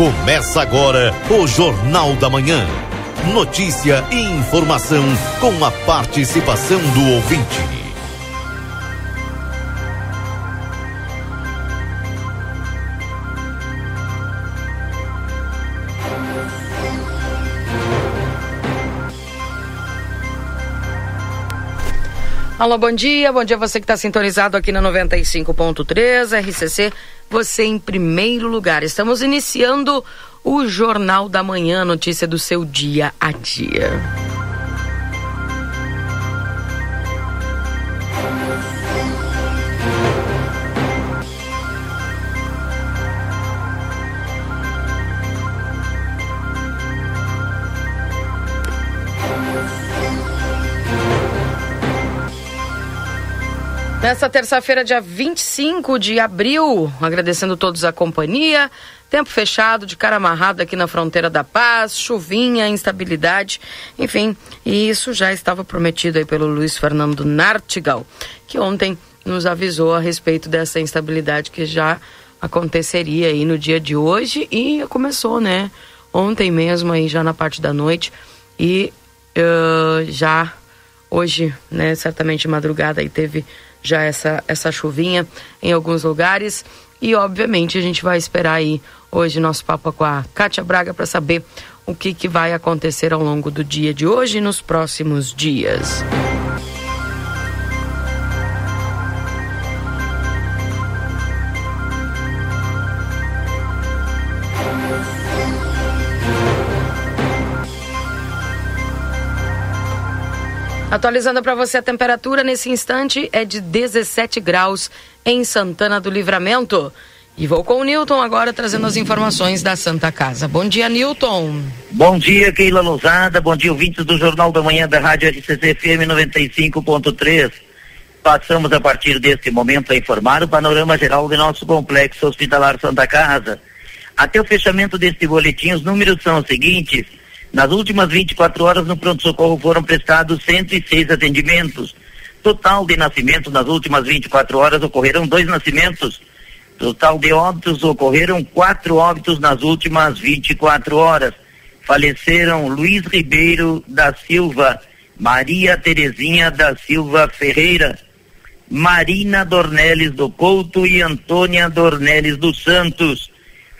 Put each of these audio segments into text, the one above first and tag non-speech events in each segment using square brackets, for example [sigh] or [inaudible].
Começa agora o Jornal da Manhã. Notícia e informação com a participação do ouvinte. Alô, bom dia. Bom dia você que está sintonizado aqui na 95.3 RCC. Você em primeiro lugar. Estamos iniciando o Jornal da Manhã, notícia do seu dia a dia. Nessa terça-feira, dia 25 de abril, agradecendo todos a companhia. Tempo fechado, de cara amarrado aqui na fronteira da paz, chuvinha, instabilidade, enfim. E isso já estava prometido aí pelo Luiz Fernando Nartigal, que ontem nos avisou a respeito dessa instabilidade que já aconteceria aí no dia de hoje e começou, né? Ontem mesmo aí já na parte da noite e uh, já hoje, né? Certamente madrugada aí teve já essa, essa chuvinha em alguns lugares. E obviamente a gente vai esperar aí hoje nosso papo com a Kátia Braga para saber o que, que vai acontecer ao longo do dia de hoje e nos próximos dias. Atualizando para você a temperatura nesse instante é de 17 graus em Santana do Livramento. E vou com o Newton agora trazendo as informações da Santa Casa. Bom dia, Newton. Bom dia, Keila Lousada. Bom dia, ouvintes do Jornal da Manhã da Rádio RCC FM 95.3. Passamos a partir deste momento a informar o panorama geral do nosso complexo hospitalar Santa Casa. Até o fechamento deste boletim, os números são os seguintes. Nas últimas 24 horas no pronto-socorro foram prestados 106 atendimentos. Total de nascimentos nas últimas 24 horas ocorreram dois nascimentos. Total de óbitos ocorreram quatro óbitos nas últimas 24 horas. Faleceram Luiz Ribeiro da Silva, Maria Terezinha da Silva Ferreira, Marina Dornelles do Couto e Antônia Dornelles dos Santos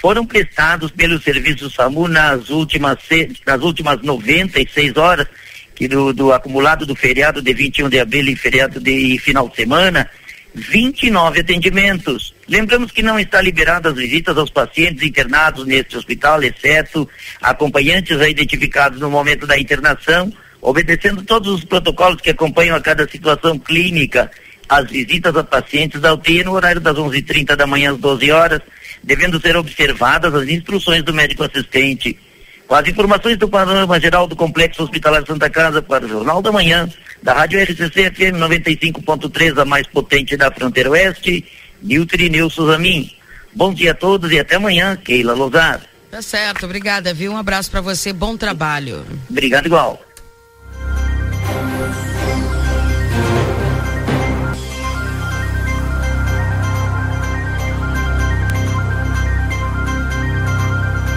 foram prestados pelo Serviço SAMU nas últimas, nas últimas 96 horas, que do, do acumulado do feriado de 21 de abril e feriado de final de semana, 29 atendimentos. Lembramos que não está liberadas as visitas aos pacientes internados neste hospital, exceto acompanhantes identificados no momento da internação, obedecendo todos os protocolos que acompanham a cada situação clínica. As visitas a pacientes da UTI no horário das 11:30 da manhã às 12 horas devendo ser observadas as instruções do médico assistente. Com as informações do panorama geral do Complexo Hospitalar Santa Casa para o Jornal da Manhã, da Rádio RCC FM 95.3, a mais potente da fronteira oeste, Nilton Nilson Zamin. Bom dia a todos e até amanhã, Keila Lousada. Tá certo, obrigada, viu? Um abraço para você, bom trabalho. Obrigado igual.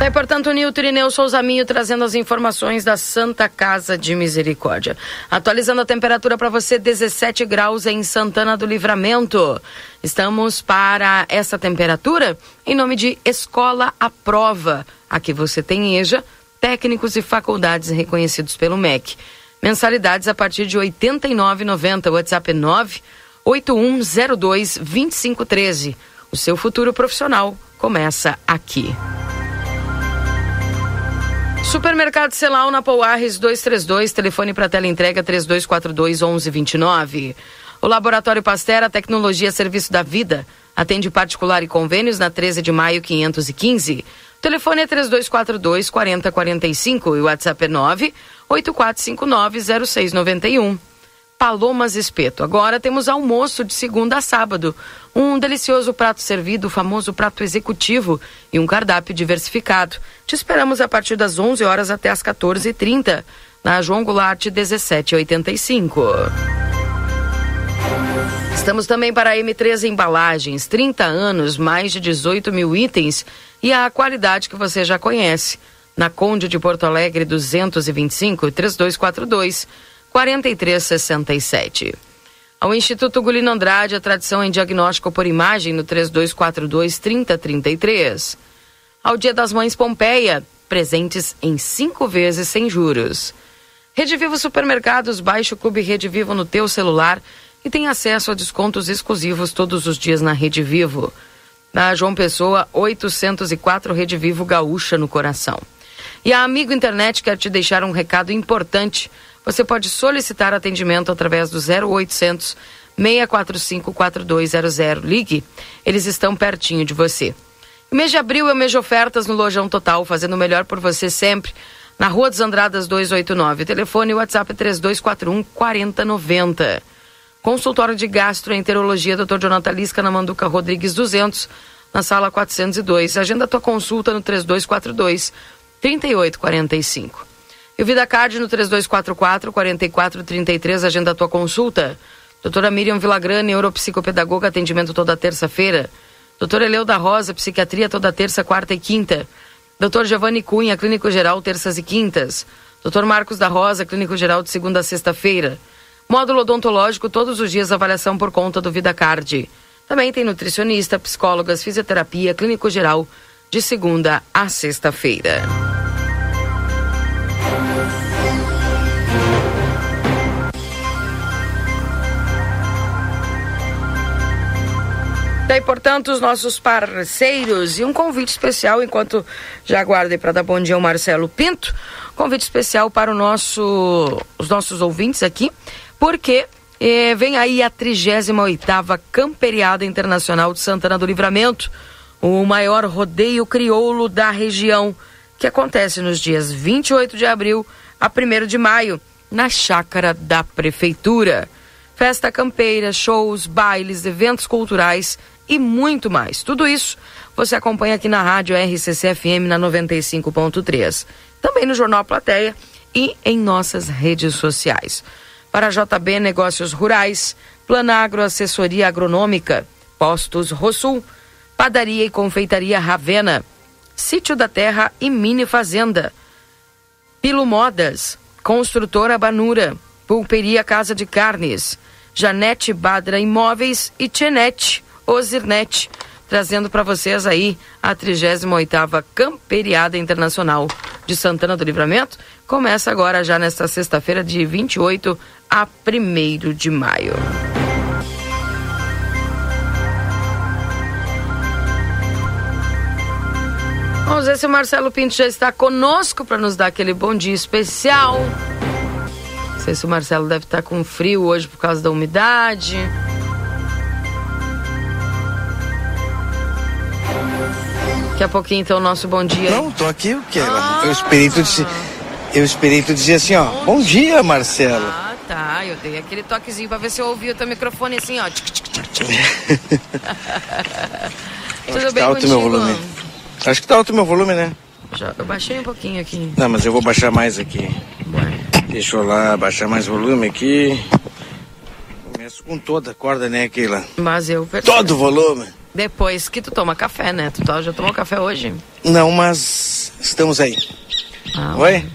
Tá aí, portanto, o Nilton Souza Minho trazendo as informações da Santa Casa de Misericórdia. Atualizando a temperatura para você, 17 graus em Santana do Livramento. Estamos para essa temperatura em nome de Escola à Prova. Aqui você tem EJA, técnicos e faculdades reconhecidos pelo MEC. Mensalidades a partir de R$ 89,90. WhatsApp é 98102 2513. O seu futuro profissional começa aqui. Supermercado Celal na Pouarres 232, telefone para tela entrega 3242 1129. O Laboratório Pastera Tecnologia Serviço da Vida atende particular e convênios na 13 de maio 515. O telefone é 3242 4045 e o WhatsApp é 9 8459 0691. Palomas Espeto. Agora temos almoço de segunda a sábado. Um delicioso prato servido, o famoso prato executivo e um cardápio diversificado. Te esperamos a partir das 11 horas até as 14h30, na João Goulart 1785. Estamos também para a M3 Embalagens, 30 anos, mais de 18 mil itens e a qualidade que você já conhece. Na Conde de Porto Alegre 225 3242 4367. Ao Instituto Gulino Andrade, a tradição em diagnóstico por imagem no 3242 3033. Ao Dia das Mães Pompeia, presentes em cinco vezes sem juros. Rede Vivo Supermercados, baixe o Clube Rede Vivo no teu celular e tem acesso a descontos exclusivos todos os dias na Rede Vivo. Na João Pessoa, 804 Rede Vivo Gaúcha no coração. E a Amigo Internet quer te deixar um recado importante. Você pode solicitar atendimento através do 0800 645 4200. Ligue, eles estão pertinho de você. O mês de abril é o mês de ofertas no Lojão Total, fazendo o melhor por você sempre. Na Rua dos Andradas 289. O telefone e WhatsApp é 3241 4090. Consultório de Gastroenterologia, Dr. Jonathan Lisca, na Manduca Rodrigues 200, na sala 402. Agenda tua consulta no 3242 3845. E o VidaCard no 3244 4433, agenda tua consulta. Doutora Miriam Villagrana, neuropsicopedagoga, atendimento toda terça-feira. Doutor Eleu da Rosa, psiquiatria toda terça, quarta e quinta. Doutor Giovanni Cunha, clínico geral, terças e quintas. Doutor Marcos da Rosa, clínico geral, de segunda a sexta-feira. Módulo odontológico, todos os dias avaliação por conta do VidaCard. Também tem nutricionista, psicólogas, fisioterapia, clínico geral, de segunda a sexta-feira. Daí, portanto, os nossos parceiros. E um convite especial, enquanto já aguardem para dar bom dia ao Marcelo Pinto, convite especial para o nosso, os nossos ouvintes aqui, porque eh, vem aí a 38ª Camperiada Internacional de Santana do Livramento, o maior rodeio crioulo da região, que acontece nos dias 28 de abril a 1 de maio, na chácara da Prefeitura. Festa campeira, shows, bailes, eventos culturais e muito mais. Tudo isso você acompanha aqui na rádio RCC-FM na 95.3. Também no Jornal Plateia e em nossas redes sociais. Para JB Negócios Rurais, Planagro Assessoria Agronômica, Postos Rosul, Padaria e Confeitaria Ravena, Sítio da Terra e Mini Fazenda, Pilo Modas, Construtora Banura, Pulperia Casa de Carnes, Janete Badra Imóveis e Tchenete Ozirnet, trazendo para vocês aí a 38ª Camperiada Internacional de Santana do Livramento. Começa agora já nesta sexta-feira de 28 a 1 de maio. Vamos ver se o Marcelo Pinto já está conosco para nos dar aquele bom dia especial. Não sei se o Marcelo deve estar com frio hoje por causa da umidade. Daqui a pouquinho, então, o nosso bom dia. Não, tô aqui, o quê? Ah. Eu esperei tu dizer, eu esperei tu dizer assim, ó, bom, bom dia, Marcelo. Ah, tá, eu dei aquele toquezinho pra ver se eu ouvi o teu microfone assim, ó. [laughs] Tudo bem tá alto meu volume. Acho que tá alto meu volume, né? Já, eu baixei um pouquinho aqui. Não, mas eu vou baixar mais aqui. Deixa eu lá baixar mais volume aqui. Começo com toda a corda, né, Keila? Mas eu. Todo o volume. Depois que tu toma café, né? Tu tá, já tomou café hoje? Não, mas estamos aí. Ah, Oi?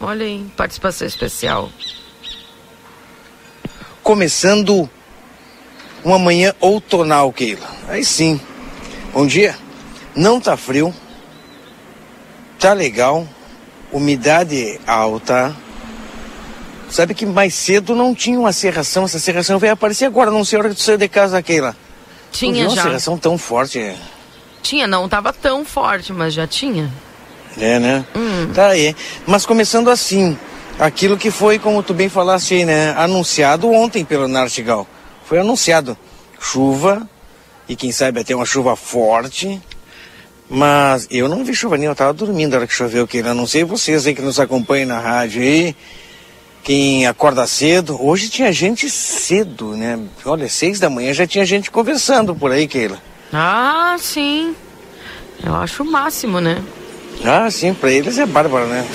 Olha aí, participação especial. Começando uma manhã outonal, Keila. Aí sim. Bom dia. Não tá frio. Tá legal. Umidade alta. Sabe que mais cedo não tinha uma serração. Essa serração veio aparecer agora. Não sei a hora que tu saiu de casa, Keila. Tinha não já. Uma serração tão forte. Tinha, não estava tão forte, mas já tinha. É, né? Hum. Tá aí. Mas começando assim, aquilo que foi, como tu bem falaste aí, né? Anunciado ontem pelo Nartigal. Foi anunciado chuva, e quem sabe até uma chuva forte. Mas eu não vi chuva nem, eu tava dormindo na hora que choveu, que não sei vocês aí que nos acompanham na rádio aí quem acorda cedo. Hoje tinha gente cedo, né? Olha, seis da manhã já tinha gente conversando por aí, Keila. Ah, sim. Eu acho o máximo, né? Ah, sim, pra eles é bárbaro, né?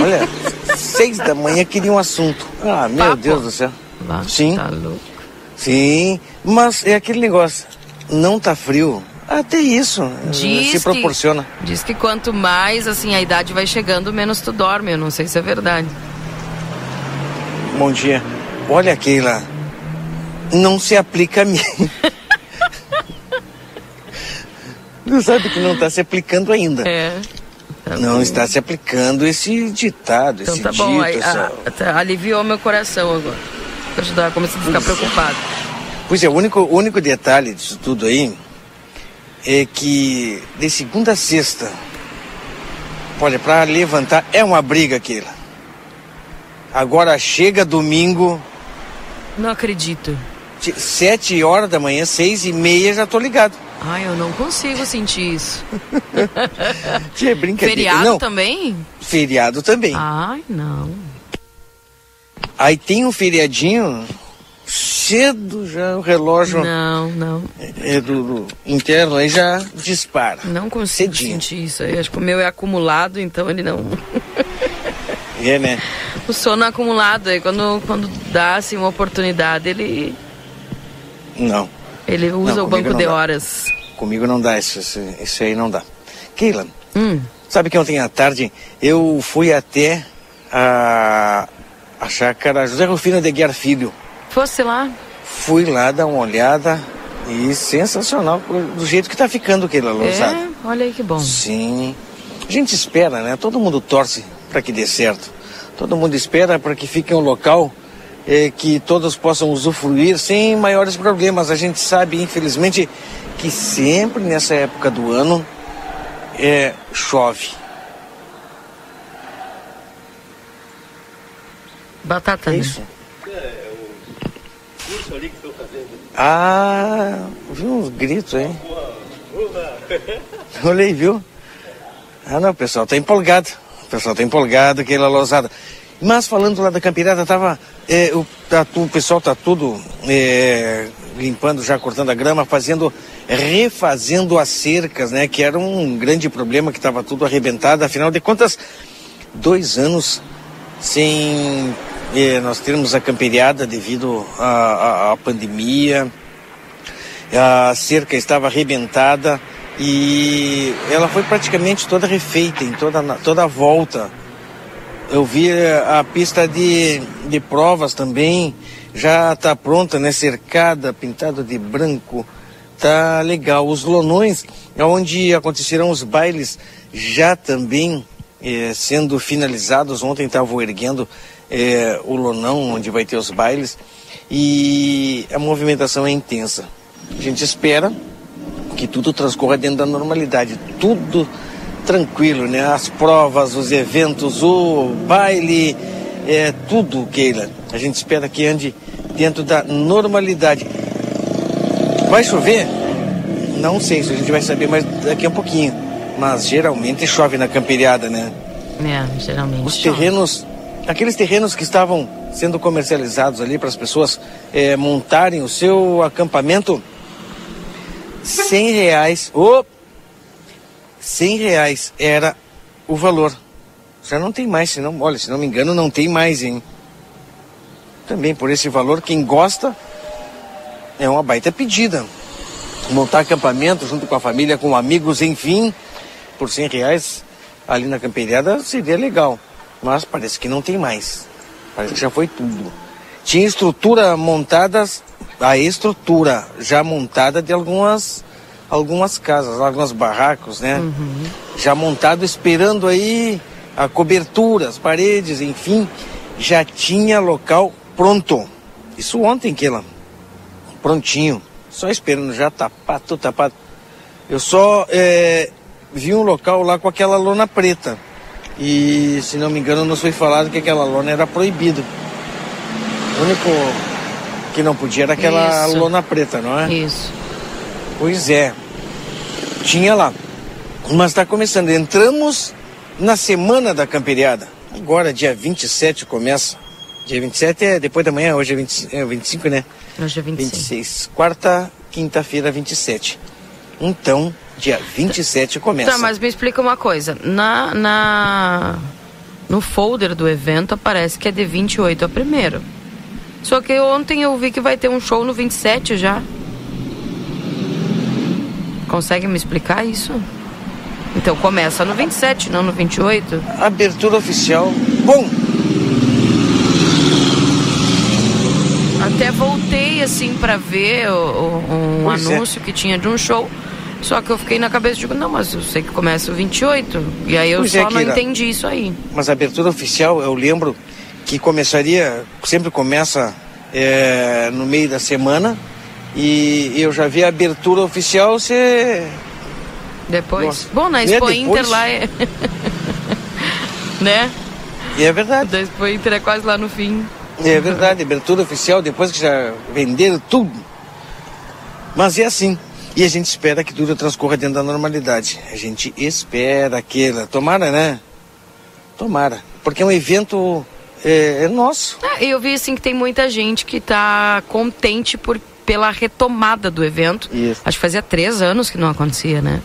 Olha, [laughs] seis da manhã queria um assunto. Ah, meu Papo. Deus do céu. Lá, sim. Tá louco. Sim, mas é aquele negócio, não tá frio. Até isso eh, Diz se proporciona. Que, diz que quanto mais assim a idade vai chegando, menos tu dorme. Eu não sei se é verdade. Bom dia. Olha aquela. Não se aplica a mim. [laughs] não sabe que não está se aplicando ainda. É. Tá não está se aplicando esse ditado, então esse tá dito. bom, aí, essa... a, aliviou meu coração agora. Eu já comecei a ficar preocupado. Pois é, o único, o único detalhe disso tudo aí é que de segunda a sexta, olha, para levantar é uma briga aquilo. Agora chega domingo. Não acredito. Sete horas da manhã, seis e meia, já tô ligado. Ai, eu não consigo sentir isso. [laughs] Tia, brincadeira. Feriado não, também? Feriado também. Ai, não. Aí tem um feriadinho, cedo já o relógio. Não, não. É do, do interno, aí já dispara. Não consigo Cedinho. sentir isso aí. Acho que o meu é acumulado, então ele não. [laughs] é, né? O sono acumulado, aí quando, quando dá assim, uma oportunidade, ele. Não. Ele usa não, o banco de dá. horas. Comigo não dá, isso, isso, isso aí não dá. Keila, hum. sabe que ontem à tarde eu fui até a, a chácara José Rufino de Guiar Filho. Fosse lá? Fui lá dar uma olhada e sensacional do jeito que tá ficando Keila Lousada. É, olha aí que bom. Sim. A gente espera, né? Todo mundo torce para que dê certo. Todo mundo espera para que fique um local é, que todos possam usufruir sem maiores problemas. A gente sabe, infelizmente, que sempre nessa época do ano é, chove. Batata, é né? isso? É, ali que estou fazendo. Ah, viu uns gritos aí. Olhei, viu? Ah, não, o pessoal tá empolgado. O pessoal tá empolgado, aquela lousada. Mas falando lá da campirada, tava, é, o, tá, o pessoal tá tudo é, limpando, já cortando a grama, fazendo, refazendo as cercas, né? Que era um grande problema, que estava tudo arrebentado. Afinal de contas, dois anos sem nós termos a camperiada devido à pandemia. A cerca estava arrebentada e ela foi praticamente toda refeita em toda, toda a volta eu vi a pista de, de provas também, já está pronta, né? Cercada, pintada de branco, tá legal. Os lonões, onde acontecerão os bailes, já também eh, sendo finalizados. Ontem estava erguendo eh, o lonão onde vai ter os bailes e a movimentação é intensa. A gente espera que tudo transcorra dentro da normalidade, tudo tranquilo, né? As provas, os eventos, o baile, é tudo, Keila. A gente espera que ande dentro da normalidade. Vai chover? Não sei se a gente vai saber mais daqui a um pouquinho. Mas geralmente chove na camperiada, né? É, geralmente. Os terrenos, aqueles terrenos que estavam sendo comercializados ali para as pessoas é, montarem o seu acampamento, cem reais. Opa! 100 reais era o valor. Já não tem mais, se não, olha, se não me engano, não tem mais, hein? Também por esse valor, quem gosta é uma baita pedida. Montar acampamento junto com a família, com amigos, enfim, por 100 reais ali na camperiada seria legal. Mas parece que não tem mais. Parece que já foi tudo. Tinha estrutura montadas, a estrutura já montada de algumas algumas casas, alguns barracos, né? Uhum. Já montado esperando aí a cobertura, as paredes, enfim, já tinha local pronto. Isso ontem, Kela. Prontinho. Só esperando, já tapado, tapado. Eu só é, vi um local lá com aquela lona preta. E, se não me engano, nos foi falado que aquela lona era proibido. O único que não podia era aquela Isso. lona preta, não é? Isso. Pois é. Tinha lá. Mas está começando. Entramos na semana da camperiada. Agora, dia 27 começa. Dia 27 é depois da manhã, hoje é, 20, é 25, né? Hoje é 26. 26. Quarta, quinta-feira, 27. Então, dia 27 começa. Tá, mas me explica uma coisa. Na, na... No folder do evento aparece que é de 28 a primeiro. Só que ontem eu vi que vai ter um show no 27 já. Consegue me explicar isso? Então começa no 27, não no 28. Abertura oficial. Bom. Até voltei assim para ver o, o, um pois é. anúncio é. que tinha de um show. Só que eu fiquei na cabeça, digo, não, mas eu sei que começa o 28. E aí eu pois é, só é, não entendi isso aí. Mas a abertura oficial, eu lembro que começaria, sempre começa é, no meio da semana. E eu já vi a abertura oficial ser. Depois? Nossa. Bom, na Expo é Inter lá é. [laughs] né? E é verdade. Da Expo Inter é quase lá no fim. É verdade, abertura oficial, depois que já venderam tudo. Mas é assim. E a gente espera que tudo transcorra dentro da normalidade. A gente espera aquela. Tomara, né? Tomara. Porque é um evento é, é nosso. É, eu vi assim que tem muita gente que está contente por, pela retomada do evento. Isso. Acho que fazia três anos que não acontecia, né?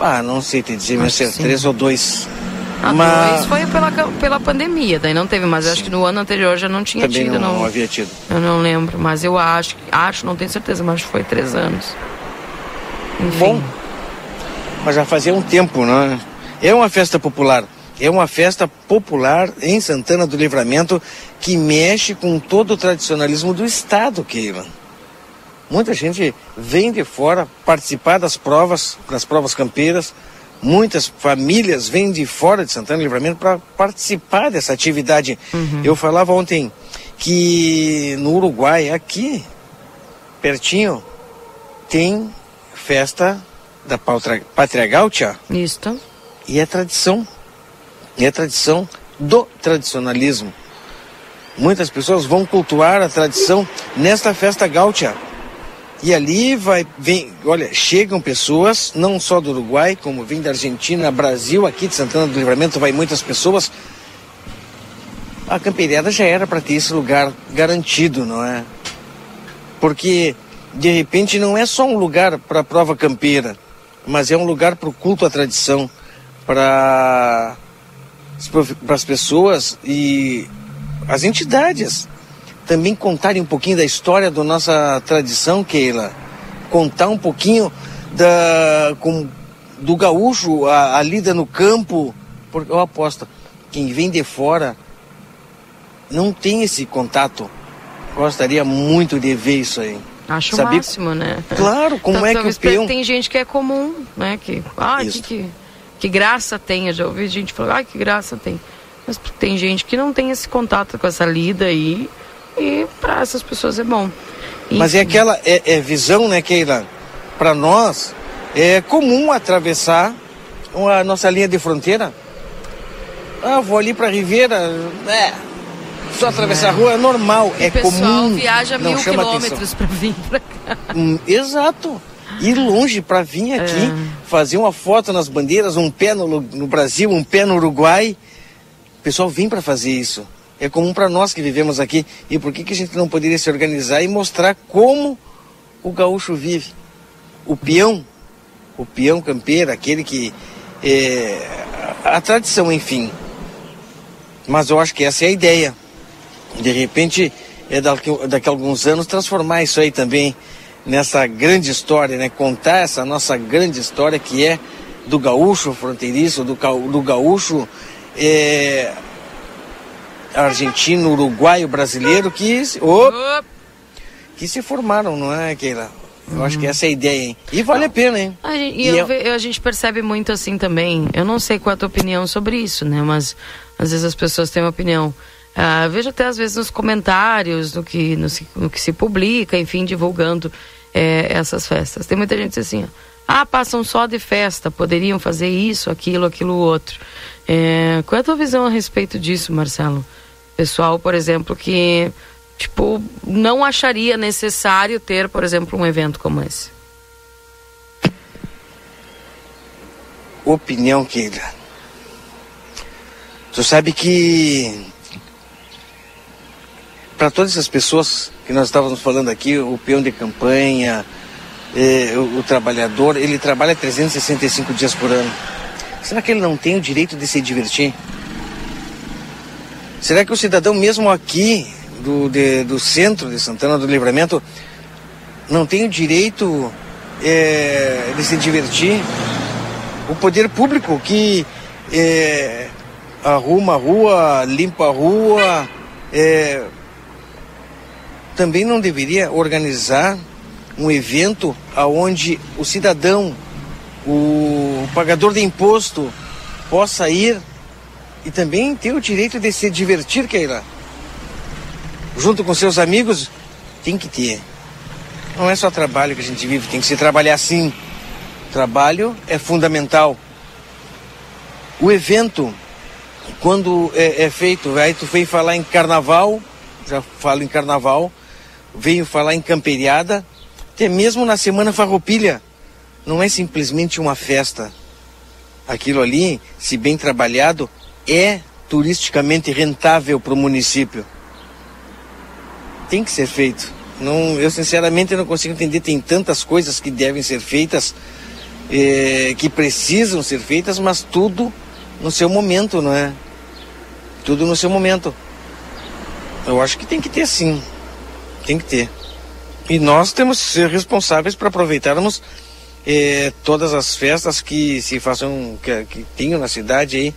Ah, não sei te dizer, mas três ou dois. A mas... dois foi pela, pela pandemia, daí não teve, mas acho que no ano anterior já não tinha Também tido. Não, não havia tido. Eu não lembro, mas eu acho, acho, não tenho certeza, mas foi três anos. Enfim. Bom, mas já fazia um tempo, né? É uma festa popular. É uma festa popular em Santana do Livramento que mexe com todo o tradicionalismo do Estado, Keila. Muita gente vem de fora participar das provas, das provas campeiras, muitas famílias vêm de fora de Santana do Livramento para participar dessa atividade. Uhum. Eu falava ontem que no Uruguai, aqui, pertinho, tem festa da Pátria Gaúcha. Isso. E é tradição. E é tradição do tradicionalismo. Muitas pessoas vão cultuar a tradição nesta festa gaúcha. E ali vai, vem, olha, chegam pessoas, não só do Uruguai, como vem da Argentina, Brasil, aqui de Santana do Livramento vai muitas pessoas. A camperiada já era para ter esse lugar garantido, não é? Porque de repente não é só um lugar para a prova campeira, mas é um lugar para o culto à tradição, para as pessoas e as entidades também contarem um pouquinho da história da nossa tradição, Keila. Contar um pouquinho da, com, do gaúcho, a, a lida no campo. Porque eu aposto, quem vem de fora não tem esse contato. Gostaria muito de ver isso aí. Acho o máximo, né? Claro, como é que o peão... Tem gente que é comum, né? Que, ah, que, que, que, graça tem. Eu já ouvi gente falar, ah, que graça tem. Mas tem gente que não tem esse contato com essa lida aí e para essas pessoas é bom. Enfim. Mas é aquela é, é visão, né, Keila? Para nós é comum atravessar a nossa linha de fronteira. Ah, vou ali para Ribeira, é, só atravessar é. a rua é normal, é comum. O pessoal viaja mil quilômetros para vir para cá. Hum, exato. Ir longe para vir aqui, é. fazer uma foto nas bandeiras, um pé no, no Brasil, um pé no Uruguai. O pessoal vem para fazer isso é comum para nós que vivemos aqui. E por que, que a gente não poderia se organizar e mostrar como o gaúcho vive? O peão, o peão campeiro, aquele que. É, a tradição, enfim. Mas eu acho que essa é a ideia. De repente, é daqui, daqui a alguns anos, transformar isso aí também nessa grande história, né? Contar essa nossa grande história que é do gaúcho fronteiriço, do, do gaúcho é, argentino, uruguaio, brasileiro que, oh, que se formaram, não é, Keila? Eu uhum. acho que essa é a ideia, hein? E vale a pena, hein? A gente, e, eu, eu, a gente percebe muito assim também. Eu não sei qual é a tua opinião sobre isso, né? Mas às vezes as pessoas têm uma opinião. Uh, vejo até às vezes nos comentários, no que, no, no que se publica, enfim, divulgando é, essas festas. Tem muita gente que diz assim, ah, passam só de festa, poderiam fazer isso, aquilo, aquilo, outro. É, qual é a tua visão a respeito disso, Marcelo? Pessoal, por exemplo, que tipo não acharia necessário ter, por exemplo, um evento como esse. Opinião, Keila. Tu sabe que para todas essas pessoas que nós estávamos falando aqui, o peão de campanha, eh, o, o, trabalhador, ele trabalha 365 dias por ano. Será que ele não tem o direito de se divertir? Será que o cidadão, mesmo aqui, do, de, do centro de Santana do Livramento não tem o direito é, de se divertir. O poder público que é, arruma a rua, limpa a rua, é, também não deveria organizar um evento aonde o cidadão, o pagador de imposto, possa ir e também ter o direito de se divertir, Keila. Junto com seus amigos, tem que ter. Não é só trabalho que a gente vive, tem que se trabalhar sim. Trabalho é fundamental. O evento, quando é, é feito, aí tu veio falar em carnaval, já falo em carnaval, veio falar em camperiada, até mesmo na Semana Farroupilha. Não é simplesmente uma festa. Aquilo ali, se bem trabalhado, é turisticamente rentável para o município. Tem que ser feito. Não, eu sinceramente não consigo entender. Tem tantas coisas que devem ser feitas, eh, que precisam ser feitas, mas tudo no seu momento, não é? Tudo no seu momento. Eu acho que tem que ter sim. Tem que ter. E nós temos que ser responsáveis para aproveitarmos eh, todas as festas que se façam, que, que tenham na cidade aí,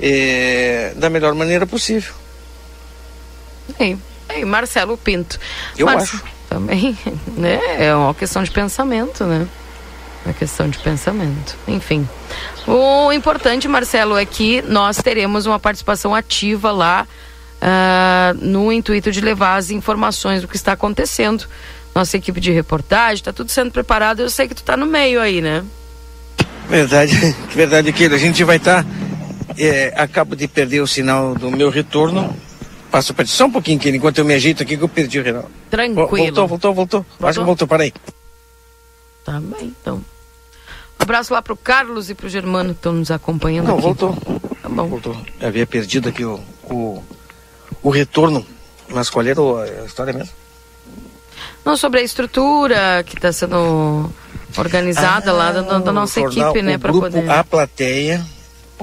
eh, da melhor maneira possível. E Marcelo Pinto. Eu acho. Também, [laughs] né? É uma questão de pensamento, né? É uma questão de pensamento. Enfim. O importante, Marcelo, é que nós teremos uma participação ativa lá uh, no intuito de levar as informações do que está acontecendo. Nossa equipe de reportagem, está tudo sendo preparado. Eu sei que tu está no meio aí, né? Verdade, [laughs] verdade, Keila. A gente vai estar. Tá, é, acabo de perder o sinal do meu retorno Passa para só um pouquinho, que enquanto eu me ajeito aqui que eu perdi o Reinaldo. Tranquilo. Voltou, voltou, voltou. voltou? Acho que voltou, para aí. Tá bem, então. Um abraço lá pro Carlos e pro Germano que estão nos acompanhando Não, aqui. voltou. Tá bom. Voltou. Eu havia perdido aqui o, o, o retorno. Mas qual era a história mesmo? Não, sobre a estrutura que está sendo organizada ah, lá da, da nossa jornal, equipe, né? Para poder. A plateia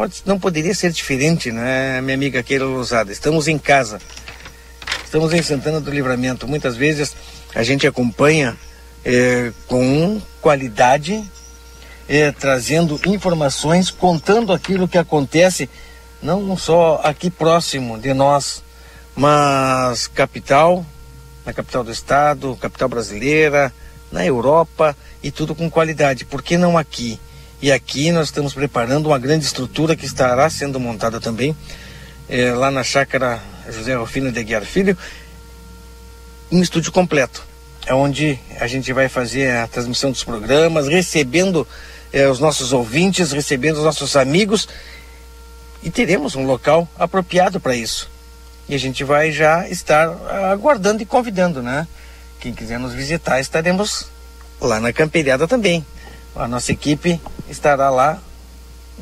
pode, não poderia ser diferente, né, minha amiga Keila Lousada? Estamos em casa, estamos em Santana do Livramento. Muitas vezes a gente acompanha é, com qualidade, é, trazendo informações, contando aquilo que acontece, não só aqui próximo de nós, mas capital, na capital do estado, capital brasileira, na Europa e tudo com qualidade. Por que não aqui? E aqui nós estamos preparando uma grande estrutura que estará sendo montada também é, lá na chácara José Rufino de Aguiar Filho, um estúdio completo. É onde a gente vai fazer a transmissão dos programas, recebendo é, os nossos ouvintes, recebendo os nossos amigos e teremos um local apropriado para isso. E a gente vai já estar aguardando e convidando, né? Quem quiser nos visitar, estaremos lá na Camperiada também. A nossa equipe estará lá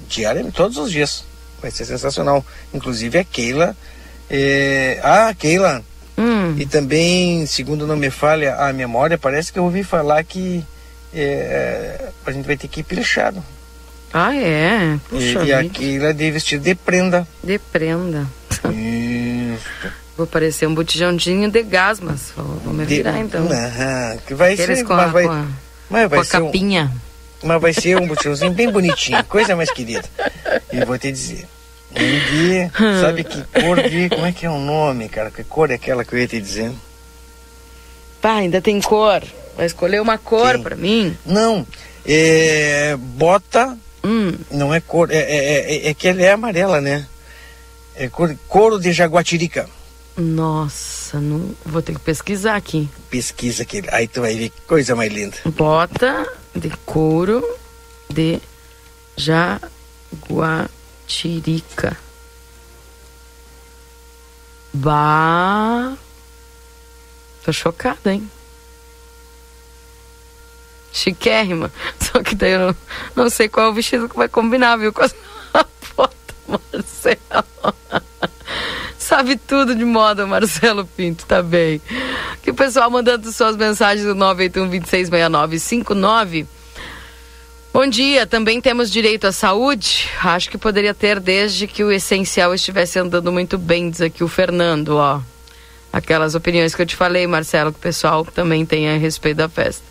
diariamente, todos os dias. Vai ser sensacional. Inclusive a Keila. É... Ah, Keila. Hum. E também, segundo não me falha a memória, parece que eu ouvi falar que é... a gente vai ter que ir pilchado. Ah, é? Puxa e, e a Keila de vestir de prenda. De prenda. Isso. Vou parecer um botijãozinho de gás, mas vou, vou me virar então. Aham, que vai Aqueles ser, com, mas vai, com a, mas vai com a capinha. Um mas vai ser um botãozinho bem bonitinho, coisa mais querida. E vou te dizer. Um dia, sabe que cor de. Como é que é o nome, cara? Que cor é aquela que eu ia te dizer? Pá, ainda tem cor. Vai escolher uma cor para mim? Não. É. Bota. Hum. Não é cor. É, é, é, é, que ela é amarela, né? É cor, couro de jaguatirica. Nossa, não vou ter que pesquisar aqui. Pesquisa aqui, aí tu vai ver que coisa mais linda. Bota de couro de jaguatirica. Bah. Tô chocada, hein? Chiquérrima. [laughs] Só que daí eu não, não sei qual é o vestido que vai combinar, viu? Com a [laughs] foto, Marcelo. Sabe tudo de moda, Marcelo Pinto, tá bem. Que o pessoal mandando suas mensagens no 981-266959. Bom dia, também temos direito à saúde? Acho que poderia ter desde que o essencial estivesse andando muito bem, diz aqui o Fernando, ó. aquelas opiniões que eu te falei, Marcelo, que o pessoal também tem a respeito da festa.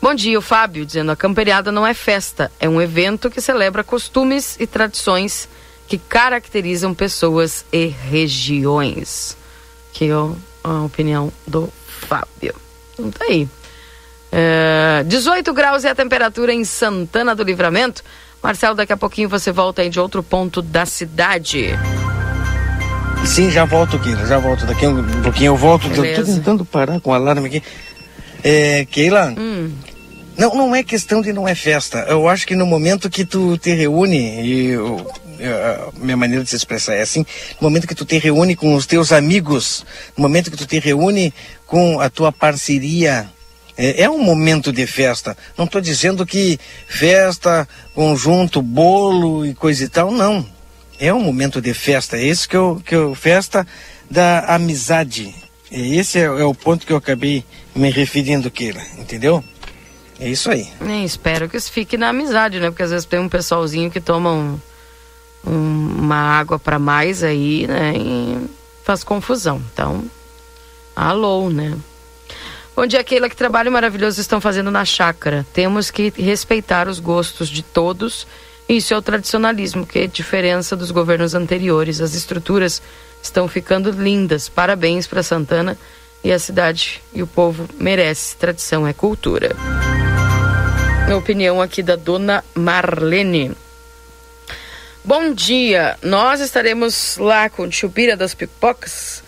Bom dia, o Fábio, dizendo a camperiada não é festa, é um evento que celebra costumes e tradições que caracterizam pessoas e regiões. Que é a opinião do Fábio. Então tá aí. É, 18 graus é a temperatura em Santana do Livramento. Marcelo, daqui a pouquinho você volta aí de outro ponto da cidade. Sim, já volto, Keila, já volto. Daqui a um pouquinho eu volto. Estou tentando parar com o alarme aqui. É, Keila, hum. não, não é questão de não é festa. Eu acho que no momento que tu te reúne, e eu, minha maneira de se expressar é assim, no momento que tu te reúne com os teus amigos, no momento que tu te reúne com a tua parceria, é, é um momento de festa. Não estou dizendo que festa, conjunto, bolo e coisa e tal, não. É um momento de festa. É esse que eu, que eu festa da amizade. E esse é, é o ponto que eu acabei me referindo, Keila, entendeu? É isso aí. É, espero que isso fique na amizade, né? Porque às vezes tem um pessoalzinho que toma um, um, uma água para mais aí, né? E faz confusão. Então, alô, né? Bom dia, Keila, que trabalho maravilhoso estão fazendo na chácara. Temos que respeitar os gostos de todos. Isso é o tradicionalismo, que é diferença dos governos anteriores. As estruturas estão ficando lindas. Parabéns para Santana e a cidade e o povo merece. Tradição é cultura. A opinião aqui da dona Marlene. Bom dia, nós estaremos lá com o tio Bira das Pipocas,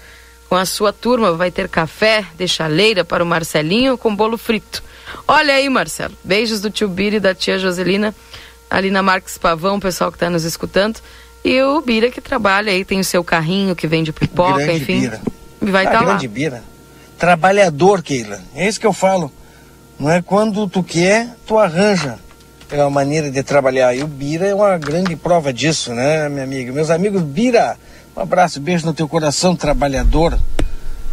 com a sua turma. Vai ter café de chaleira para o Marcelinho com bolo frito. Olha aí, Marcelo. Beijos do tio Bira e da tia Joselina, ali na Marques Pavão, o pessoal que está nos escutando. E o Bira que trabalha aí, tem o seu carrinho que vende pipoca, grande enfim. Bira. Vai estar ah, tá grande lá. Bira. Trabalhador, Keila. É isso que eu falo. Não é quando tu quer, tu arranja é uma maneira de trabalhar. E o Bira é uma grande prova disso, né, minha amiga? Meus amigos, Bira, um abraço, beijo no teu coração trabalhador.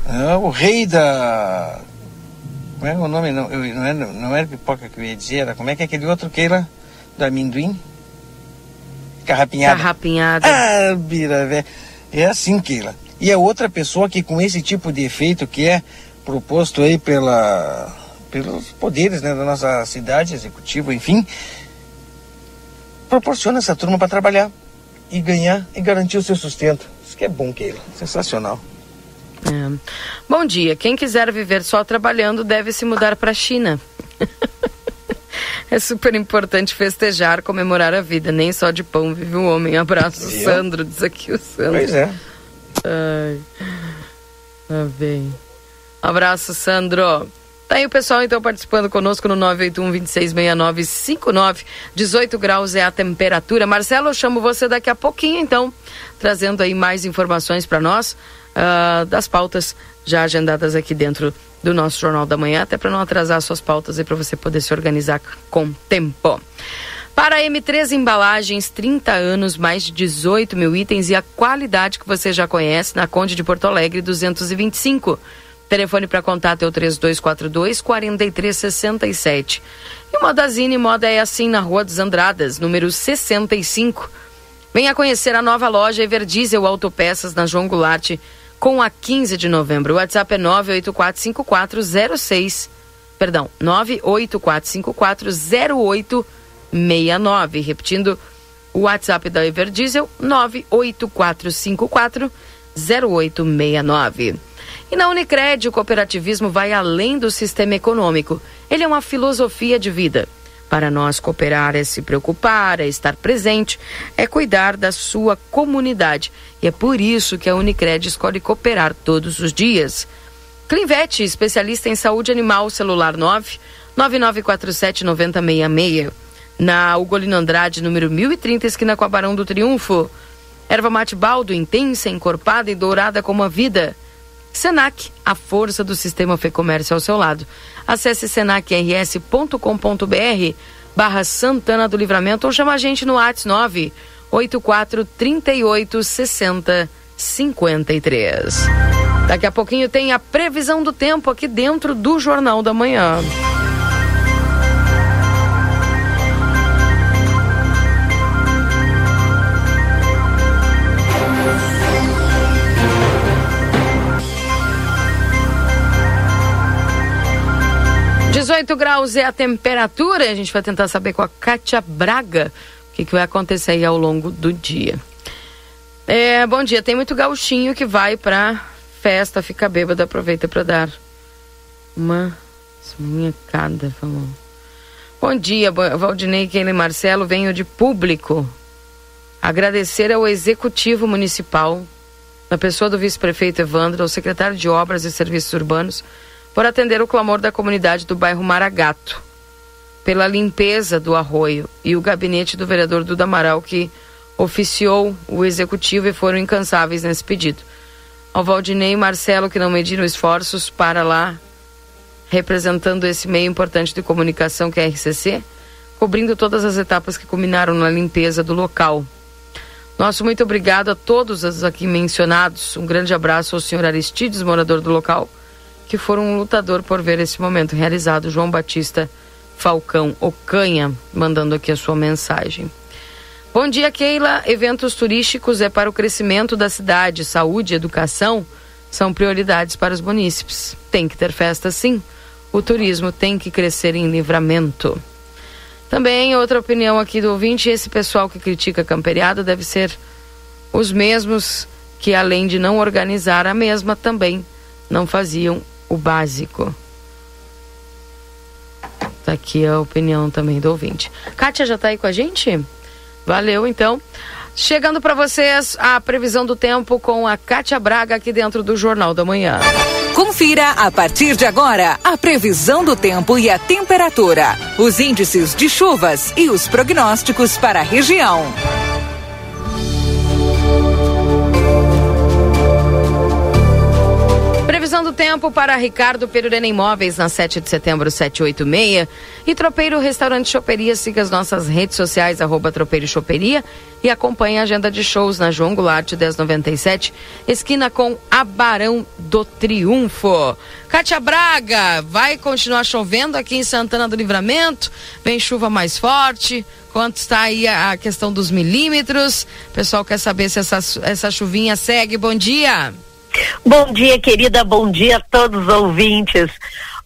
É o rei da. Como é o nome? Não, eu, não, era, não era pipoca que eu ia dizer, era como é que é aquele outro queira? Do amendoim? Carrapinhada. Carrapinhada. Ah, Bira, velho. É assim, Keila. E é outra pessoa que com esse tipo de efeito que é proposto aí pela pelos poderes né, da nossa cidade, executivo, enfim, proporciona essa turma para trabalhar e ganhar e garantir o seu sustento. Isso que é bom, Keila. Sensacional. É. Bom dia. Quem quiser viver só trabalhando deve se mudar para a China. [laughs] é super importante festejar, comemorar a vida. Nem só de pão vive um homem. Abraço? Sandro. Diz aqui o Sandro. Pois é. Ai. Tá bem. Abraço, Sandro. Tá aí o pessoal então participando conosco no 981 266959. 18 graus é a temperatura. Marcelo, eu chamo você daqui a pouquinho então, trazendo aí mais informações para nós uh, das pautas já agendadas aqui dentro do nosso Jornal da Manhã, até para não atrasar suas pautas e para você poder se organizar com tempo. Para a M3 Embalagens, 30 anos, mais de 18 mil itens e a qualidade que você já conhece na Conde de Porto Alegre 225. Telefone para contato é o 3242 4367. E Modazine Moda é assim na Rua dos Andradas, número 65. Venha conhecer a nova loja Everdiesel Autopeças na João Goulart com a 15 de novembro. O WhatsApp é 9845406, perdão, 984540869. Repetindo, o WhatsApp da Everdiesel 984540869. E na Unicred, o cooperativismo vai além do sistema econômico. Ele é uma filosofia de vida. Para nós, cooperar é se preocupar, é estar presente, é cuidar da sua comunidade. E é por isso que a Unicred escolhe cooperar todos os dias. Clinvet, especialista em saúde animal, celular 9 9947 9066. Na Ugolino Andrade, número 1030, esquina com a Barão do Triunfo. Erva mate baldo, intensa, encorpada e dourada como a vida. Senac, a força do sistema Fê Comércio ao seu lado. Acesse senacrs.com.br barra Santana do Livramento ou chama a gente no WhatsApp 984 38 60 53. Daqui a pouquinho tem a previsão do tempo aqui dentro do Jornal da Manhã. 18 graus é a temperatura. A gente vai tentar saber com a Kátia Braga o que, que vai acontecer aí ao longo do dia. É, bom dia. Tem muito gauchinho que vai pra festa, fica bêbado, aproveita para dar uma minhacada, falou. Bom dia, Valdinei, Keila e Marcelo. Venho de público agradecer ao Executivo Municipal, na pessoa do vice-prefeito Evandro, ao secretário de Obras e Serviços Urbanos, por atender o clamor da comunidade do bairro Maragato, pela limpeza do arroio e o gabinete do vereador Duda Amaral, que oficiou o executivo e foram incansáveis nesse pedido. Ao Valdinei e Marcelo, que não mediram esforços para lá, representando esse meio importante de comunicação que é a RCC, cobrindo todas as etapas que culminaram na limpeza do local. Nosso muito obrigado a todos os aqui mencionados. Um grande abraço ao senhor Aristides, morador do local que foram um lutador por ver esse momento realizado. João Batista Falcão Ocanha, mandando aqui a sua mensagem. Bom dia, Keila. Eventos turísticos é para o crescimento da cidade. Saúde e educação são prioridades para os munícipes. Tem que ter festa, sim. O turismo tem que crescer em livramento. Também outra opinião aqui do ouvinte: esse pessoal que critica a camperiada deve ser os mesmos que, além de não organizar a mesma, também não faziam o básico. Tá aqui a opinião também do ouvinte. Kátia já tá aí com a gente? Valeu, então. Chegando para vocês a previsão do tempo com a Kátia Braga aqui dentro do Jornal da Manhã. Confira a partir de agora a previsão do tempo e a temperatura, os índices de chuvas e os prognósticos para a região. Previsão do tempo para Ricardo Perurena Imóveis na 7 de setembro 786 e Tropeiro Restaurante Choperia. Siga as nossas redes sociais, arroba Tropeiro Choperia e acompanhe a agenda de shows na João Goulart 1097, esquina com Abarão do Triunfo. Cátia Braga, vai continuar chovendo aqui em Santana do Livramento? Vem chuva mais forte? Quanto está aí a questão dos milímetros? O pessoal quer saber se essa, essa chuvinha segue. Bom dia! Bom dia, querida. Bom dia a todos os ouvintes.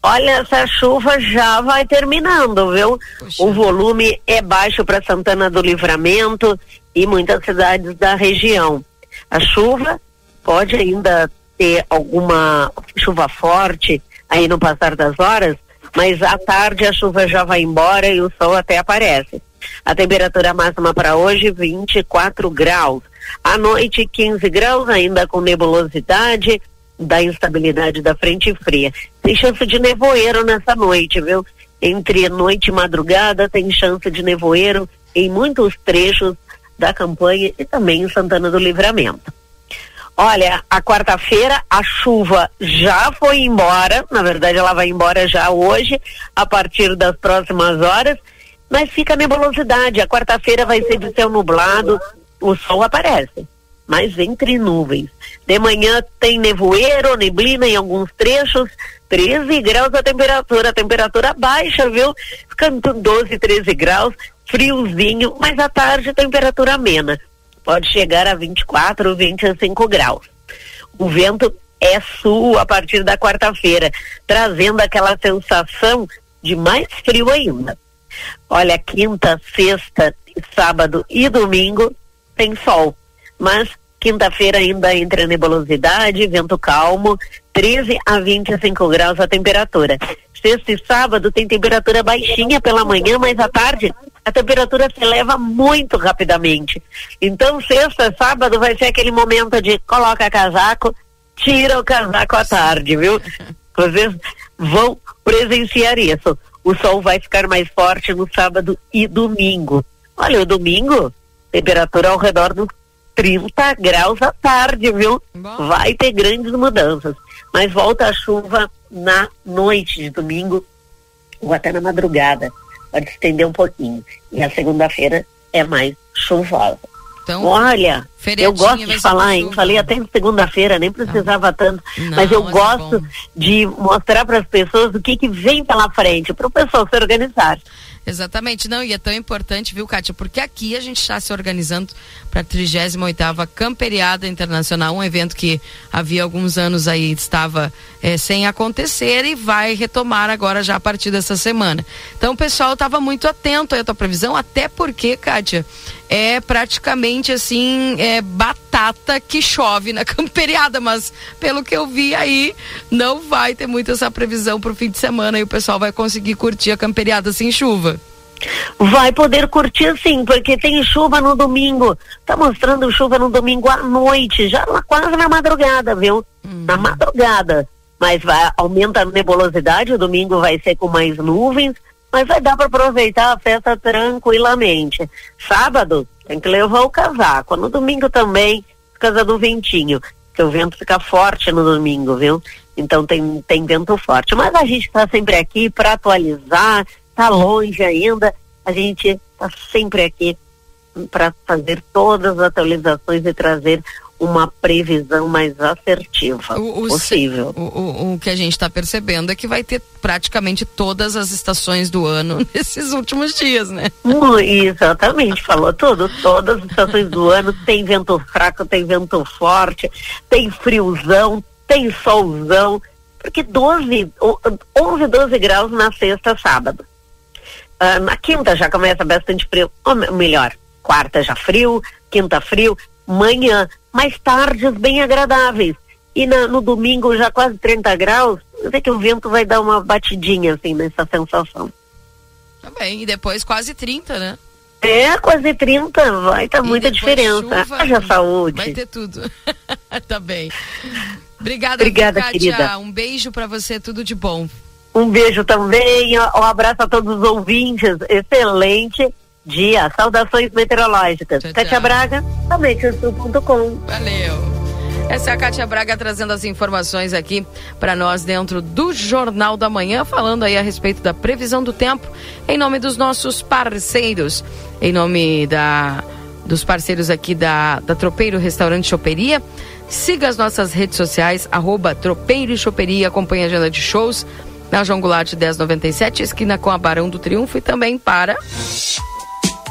Olha, essa chuva já vai terminando, viu? Puxa. O volume é baixo para Santana do Livramento e muitas cidades da região. A chuva pode ainda ter alguma chuva forte aí no passar das horas, mas à tarde a chuva já vai embora e o sol até aparece. A temperatura máxima para hoje 24 graus. À noite, 15 graus, ainda com nebulosidade, da instabilidade da frente fria. Tem chance de nevoeiro nessa noite, viu? Entre noite e madrugada tem chance de nevoeiro em muitos trechos da campanha e também em Santana do Livramento. Olha, a quarta-feira a chuva já foi embora, na verdade ela vai embora já hoje, a partir das próximas horas, mas fica nebulosidade. A quarta-feira vai ser de céu nublado, o sol aparece, mas entre nuvens. De manhã tem nevoeiro, neblina em alguns trechos, 13 graus a temperatura, a temperatura baixa, viu? Ficando 12, 13 graus, friozinho, mas à tarde temperatura amena. Pode chegar a 24, 25 graus. O vento é sul a partir da quarta-feira, trazendo aquela sensação de mais frio ainda. Olha, quinta, sexta, sábado e domingo tem sol. Mas quinta-feira ainda entre nebulosidade, vento calmo, 13 a 25 graus a temperatura. Sexta e sábado tem temperatura baixinha pela manhã, mas à tarde a temperatura se eleva muito rapidamente. Então, sexta, sábado vai ser aquele momento de coloca casaco, tira o casaco à tarde, viu? Vocês vão presenciar isso. O sol vai ficar mais forte no sábado e domingo. Olha, o domingo temperatura ao redor dos 30 graus à tarde, viu? Vai ter grandes mudanças. Mas volta a chuva na noite de domingo ou até na madrugada. Pode estender um pouquinho. E a segunda-feira é mais chuvosa. Então, Olha, eu gosto de falar, hein? Falei até segunda-feira, nem precisava tanto. Não, mas eu mas gosto é de mostrar para as pessoas o que, que vem pela frente, para o pessoal se organizar. Exatamente, não, e é tão importante, viu, Kátia? Porque aqui a gente está se organizando para a 38ª Camperiada Internacional, um evento que havia alguns anos aí estava é, sem acontecer e vai retomar agora já a partir dessa semana. Então o pessoal estava muito atento à tua previsão, até porque, Kátia, é praticamente assim, é batata que chove na [laughs] camperiada, mas pelo que eu vi aí, não vai ter muito essa previsão para o fim de semana e o pessoal vai conseguir curtir a camperiada sem chuva. Vai poder curtir sim, porque tem chuva no domingo. Tá mostrando chuva no domingo à noite, já quase na madrugada, viu? Hum. Na madrugada. Mas vai, aumenta a nebulosidade, o domingo vai ser com mais nuvens, mas vai dar para aproveitar a festa tranquilamente. Sábado tem que levar o casaco. No domingo também, por causa do ventinho, que o vento fica forte no domingo, viu? Então tem, tem vento forte. Mas a gente está sempre aqui para atualizar, tá longe ainda. A gente está sempre aqui para fazer todas as atualizações e trazer uma previsão mais assertiva o, o possível. O, o, o, que a gente está percebendo é que vai ter praticamente todas as estações do ano [laughs] nesses últimos dias, né? Exatamente, falou tudo. Todas as estações do ano tem vento fraco, tem vento forte, tem friozão, tem solzão, porque 12, 11, 12 graus na sexta, sábado. Uh, na quinta já começa bastante frio, ou melhor, quarta já frio, quinta frio, manhã, mais tardes bem agradáveis. E na, no domingo já quase 30 graus, vê que o vento vai dar uma batidinha assim nessa sensação. Também, e depois quase 30, né? É, quase 30, vai tá muita diferença. Chuva, Haja saúde. Vai ter tudo. [laughs] tá bem. Obrigada, Obrigada querida. Um beijo para você, tudo de bom. Um beijo também, um abraço a todos os ouvintes. Excelente dia. Saudações meteorológicas. Tchau, Kátia tchau. Braga, amentiosul.com. Valeu. Essa é a Kátia Braga trazendo as informações aqui para nós dentro do Jornal da Manhã, falando aí a respeito da previsão do tempo, em nome dos nossos parceiros, em nome da dos parceiros aqui da, da Tropeiro Restaurante Choperia. Siga as nossas redes sociais, arroba Tropeiro e Choperia, acompanhe a agenda de shows na João Goulart 1097, esquina com a Barão do Triunfo e também para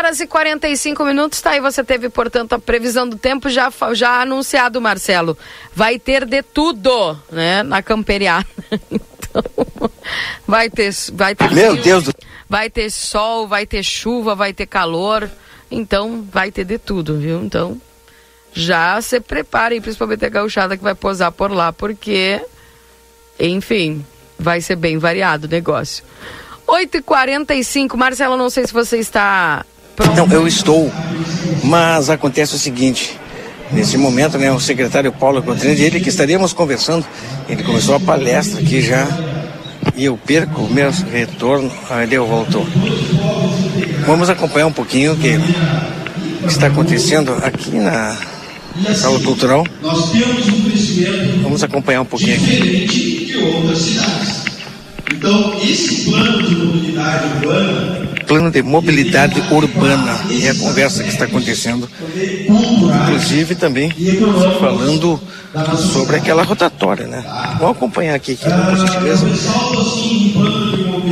Horas e 45 minutos, tá aí você teve, portanto, a previsão do tempo já, já anunciado, Marcelo. Vai ter de tudo, né, na camperiada. [laughs] então, vai ter, vai ter Meu frio, Deus do... vai ter sol, vai ter chuva, vai ter calor. Então, vai ter de tudo, viu? Então, já se preparem, principalmente a gauchada que vai posar por lá, porque, enfim, vai ser bem variado o negócio. 8h45, Marcelo, não sei se você está. Não, eu estou, mas acontece o seguinte. Nesse momento, né, o secretário Paulo Contrini, ele que estaríamos conversando, ele começou a palestra aqui já, e eu perco o meu retorno, aí ele voltou. Vamos acompanhar um pouquinho o que está acontecendo aqui na sala cultural. Vamos acompanhar um pouquinho aqui. Então, esse plano de mobilidade urbana. Plano de mobilidade urbana é a conversa que está acontecendo. Inclusive também falando sobre aquela rotatória, né? Vamos acompanhar aqui, aqui por gentileza. Ressalto assim,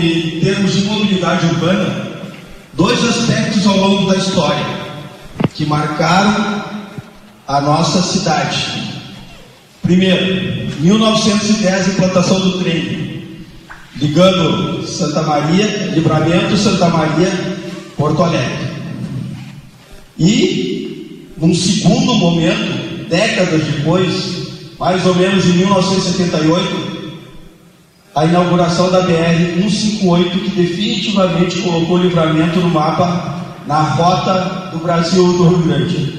em termos de mobilidade urbana, dois aspectos ao longo da história que marcaram a nossa cidade. Primeiro, 1910, implantação do trem ligando Santa Maria, Livramento, Santa Maria, Porto Alegre. E, num segundo momento, décadas depois, mais ou menos em 1978, a inauguração da BR-158, que definitivamente colocou o Livramento no mapa, na rota do Brasil do Rio Grande.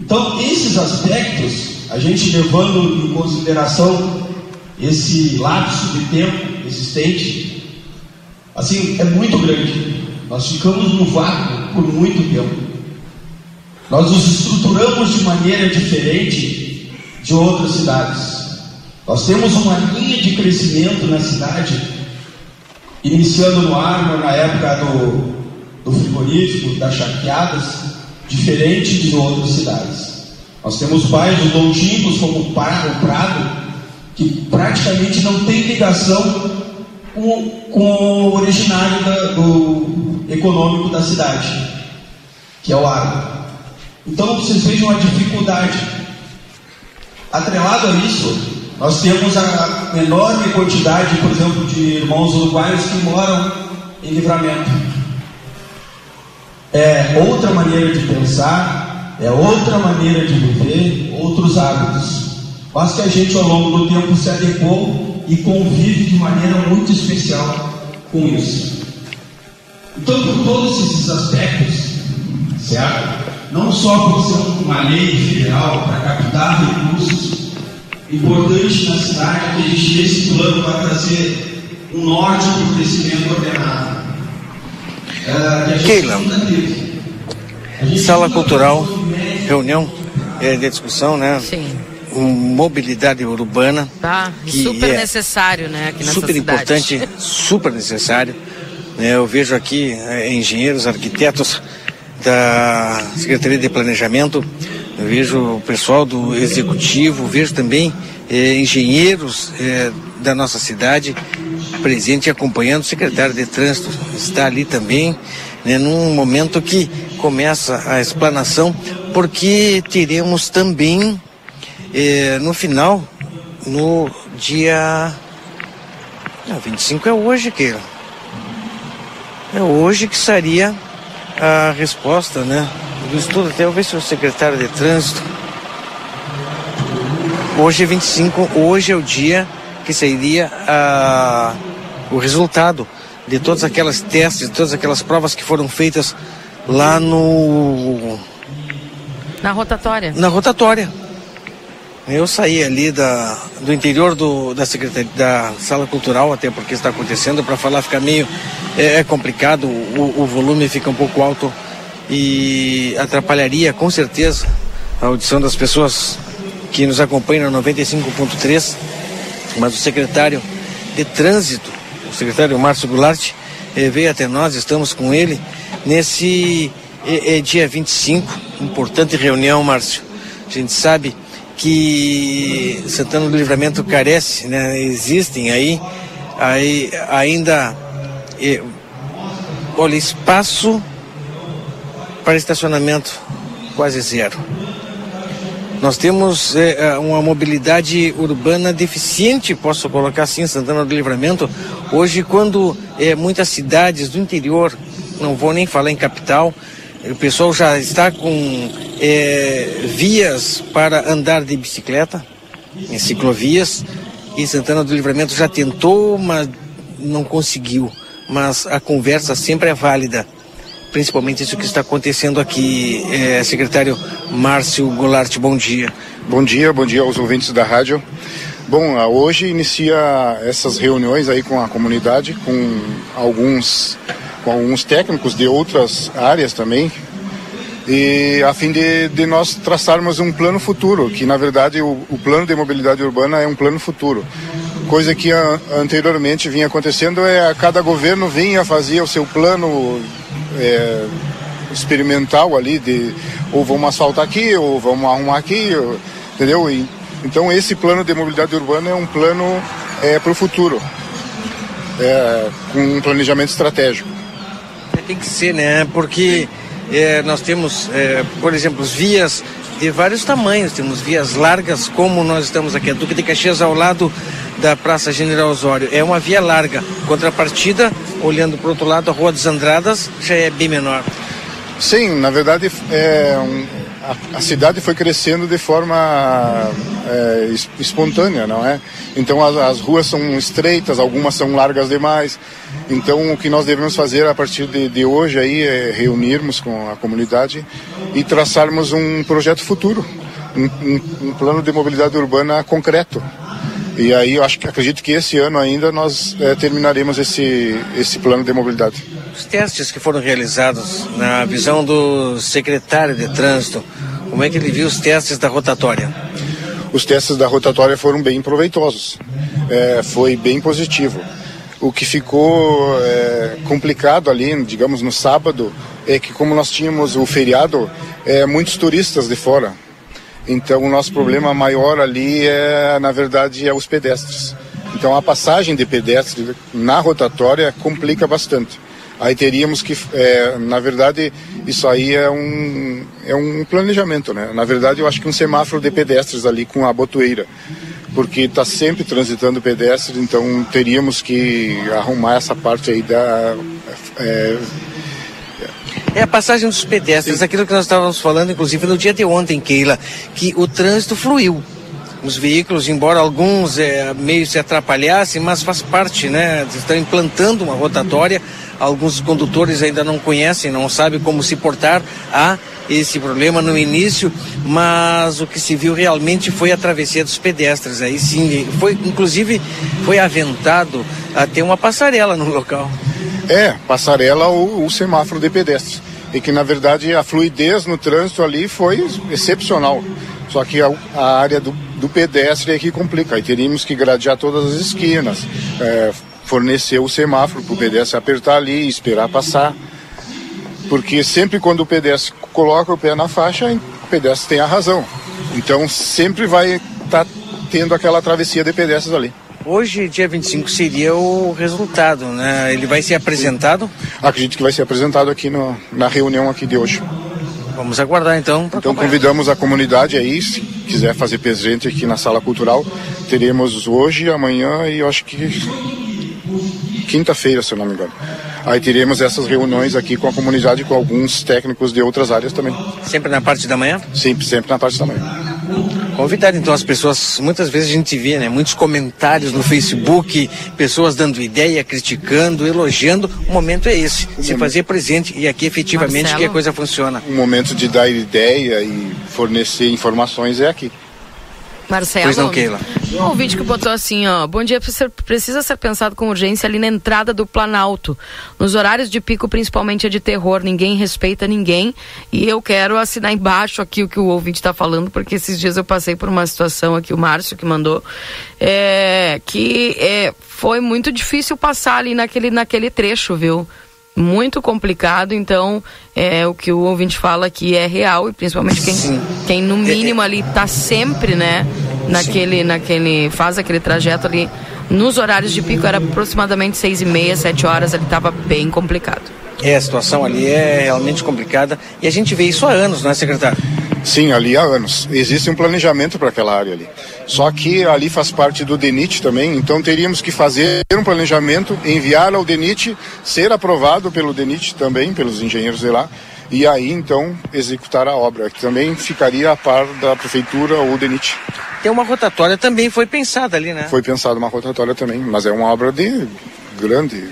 Então, esses aspectos, a gente levando em consideração esse lapso de tempo existente, assim, é muito grande. Nós ficamos no vácuo por muito tempo. Nós nos estruturamos de maneira diferente de outras cidades. Nós temos uma linha de crescimento na cidade, iniciando no Arma, na época do, do frigorífico, das charqueadas, diferente de outras cidades. Nós temos bairros longínquos como o Prado, que praticamente não tem ligação com, com o originário da, do econômico da cidade, que é o Arma. Então vocês vejam a dificuldade. Atrelado a isso, nós temos a enorme quantidade, por exemplo, de irmãos uruguaios que moram em livramento. É outra maneira de pensar, é outra maneira de viver, outros hábitos. Mas que a gente ao longo do tempo se adequou e convive de maneira muito especial com isso. Então, por todos esses aspectos, certo? Não só por ser uma lei federal para captar recursos importante na cidade, que a gente nesse plano vai trazer um norte para o crescimento ordenado. É, Keila, sala cultural, reunião é, de discussão, né? Sim mobilidade urbana. Tá, super é necessário, né? Aqui super cidade. importante, [laughs] super necessário. Né, eu vejo aqui é, engenheiros, arquitetos da Secretaria de Planejamento, eu vejo o pessoal do Executivo, vejo também é, engenheiros é, da nossa cidade presente acompanhando o secretário de Trânsito, está ali também, né, num momento que começa a explanação, porque teremos também é, no final, no dia. Não, 25 é hoje, que É hoje que seria a resposta, né? Do estudo, até eu ver se o secretário de trânsito. Hoje é 25, hoje é o dia que seria a, o resultado de todas aquelas testes, de todas aquelas provas que foram feitas lá no. Na rotatória. Na rotatória. Eu saí ali da, do interior do, da, secretaria, da sala cultural, até porque está acontecendo, para falar fica meio é, é complicado, o, o, volume fica um pouco alto e atrapalharia com certeza a audição das pessoas que nos acompanham no 95.3, mas o secretário de trânsito, o secretário Márcio Goulart, é, veio até nós, estamos com ele nesse é, é dia 25, importante reunião, Márcio. A gente sabe que Santana do Livramento carece, né? Existem aí, aí ainda, olha, espaço para estacionamento quase zero. Nós temos é, uma mobilidade urbana deficiente, posso colocar assim, Santana do Livramento. Hoje, quando é, muitas cidades do interior, não vou nem falar em capital, o pessoal já está com é, vias para andar de bicicleta, em ciclovias, e Santana do Livramento já tentou, mas não conseguiu. Mas a conversa sempre é válida, principalmente isso que está acontecendo aqui. É, secretário Márcio Goulart, bom dia. Bom dia, bom dia aos ouvintes da rádio. Bom, hoje inicia essas reuniões aí com a comunidade, com alguns com alguns técnicos de outras áreas também, e a fim de, de nós traçarmos um plano futuro, que na verdade o, o plano de mobilidade urbana é um plano futuro. Coisa que a, anteriormente vinha acontecendo é a cada governo vinha fazer o seu plano é, experimental ali de ou vamos asfaltar aqui ou vamos arrumar aqui, entendeu? E, então esse plano de mobilidade urbana é um plano é, para o futuro, é, com um planejamento estratégico. Tem que ser, né? Porque é, nós temos, é, por exemplo, vias de vários tamanhos. Temos vias largas, como nós estamos aqui, a Duque de Caxias ao lado da Praça General Osório. É uma via larga. Contrapartida, olhando para o outro lado, a Rua dos Andradas já é bem menor. Sim, na verdade, é, um, a, a, cidade foi crescendo de forma é, espontânea, não é? Então as, as, ruas são estreitas, algumas são largas demais. Então o que nós devemos fazer a partir de, de hoje aí é reunirmos com a comunidade e traçarmos um projeto futuro, um, um, um plano de mobilidade urbana concreto. E aí eu acho que acredito que esse ano ainda nós é, terminaremos esse, esse plano de mobilidade. Os testes que foram realizados na visão do secretário de trânsito, como é que ele viu os testes da rotatória? Os testes da rotatória foram bem proveitosos, é, foi bem positivo. O que ficou é, complicado ali, digamos, no sábado, é que como nós tínhamos o feriado, é, muitos turistas de fora, então o nosso problema maior ali é, na verdade, é os pedestres. Então a passagem de pedestre na rotatória complica bastante. Aí teríamos que, é, na verdade, isso aí é um, é um planejamento, né? Na verdade, eu acho que um semáforo de pedestres ali com a botoeira, porque está sempre transitando pedestres, então teríamos que arrumar essa parte aí da é, é a passagem dos pedestres, Sim. aquilo que nós estávamos falando, inclusive no dia de ontem, Keila, que o trânsito fluiu. Os veículos, embora alguns é, meio se atrapalhassem, mas faz parte, né? Estão implantando uma rotatória. Alguns condutores ainda não conhecem, não sabem como se portar a esse problema no início, mas o que se viu realmente foi a travessia dos pedestres. Aí sim, foi inclusive foi aventado até uma passarela no local. É, passarela ou o semáforo de pedestres. E que na verdade a fluidez no trânsito ali foi excepcional. Só que a, a área do, do, pedestre é que complica. Aí teríamos que gradear todas as esquinas, é, fornecer o semáforo para o pedestre apertar ali e esperar passar. Porque sempre quando o pedestre coloca o pé na faixa, o pedestre tem a razão. Então sempre vai estar tá tendo aquela travessia de pedestres ali. Hoje, dia 25, seria o resultado, né? Ele vai ser apresentado? Acredito que vai ser apresentado aqui no, na reunião aqui de hoje. Vamos aguardar então. Então convidamos a comunidade aí, se quiser fazer presente aqui na sala cultural, teremos hoje, amanhã e eu acho que quinta-feira, se eu não me engano. Aí teremos essas reuniões aqui com a comunidade, com alguns técnicos de outras áreas também. Sempre na parte da manhã? Sempre, sempre na parte da manhã. Convidar então as pessoas, muitas vezes a gente vê, né, muitos comentários no Facebook, pessoas dando ideia, criticando, elogiando. O momento é esse, o se momento... fazer presente e aqui efetivamente Marcelo? que a coisa funciona. O momento de dar ideia e fornecer informações é aqui. Marcelo. Pois não, Keila. Um ouvinte que botou assim, ó. Bom dia, precisa ser pensado com urgência ali na entrada do Planalto. Nos horários de pico, principalmente é de terror. Ninguém respeita ninguém. E eu quero assinar embaixo aqui o que o ouvinte está falando, porque esses dias eu passei por uma situação aqui, o Márcio que mandou, é, que é, foi muito difícil passar ali naquele, naquele trecho, viu? Muito complicado, então é o que o ouvinte fala aqui é real e principalmente quem, quem no mínimo ali está sempre, né, naquele, naquele, faz aquele trajeto ali nos horários de pico era aproximadamente seis e meia, sete horas, ele estava bem complicado. É, a situação ali é realmente complicada e a gente vê isso há anos, não é, secretário? Sim, ali há anos. Existe um planejamento para aquela área ali. Só que ali faz parte do DENIT também, então teríamos que fazer um planejamento, enviar ao DENIT, ser aprovado pelo DENIT também, pelos engenheiros de lá, e aí então executar a obra, que também ficaria a par da prefeitura ou DENIT. Tem uma rotatória também, foi pensada ali, né? Foi pensada uma rotatória também, mas é uma obra de grande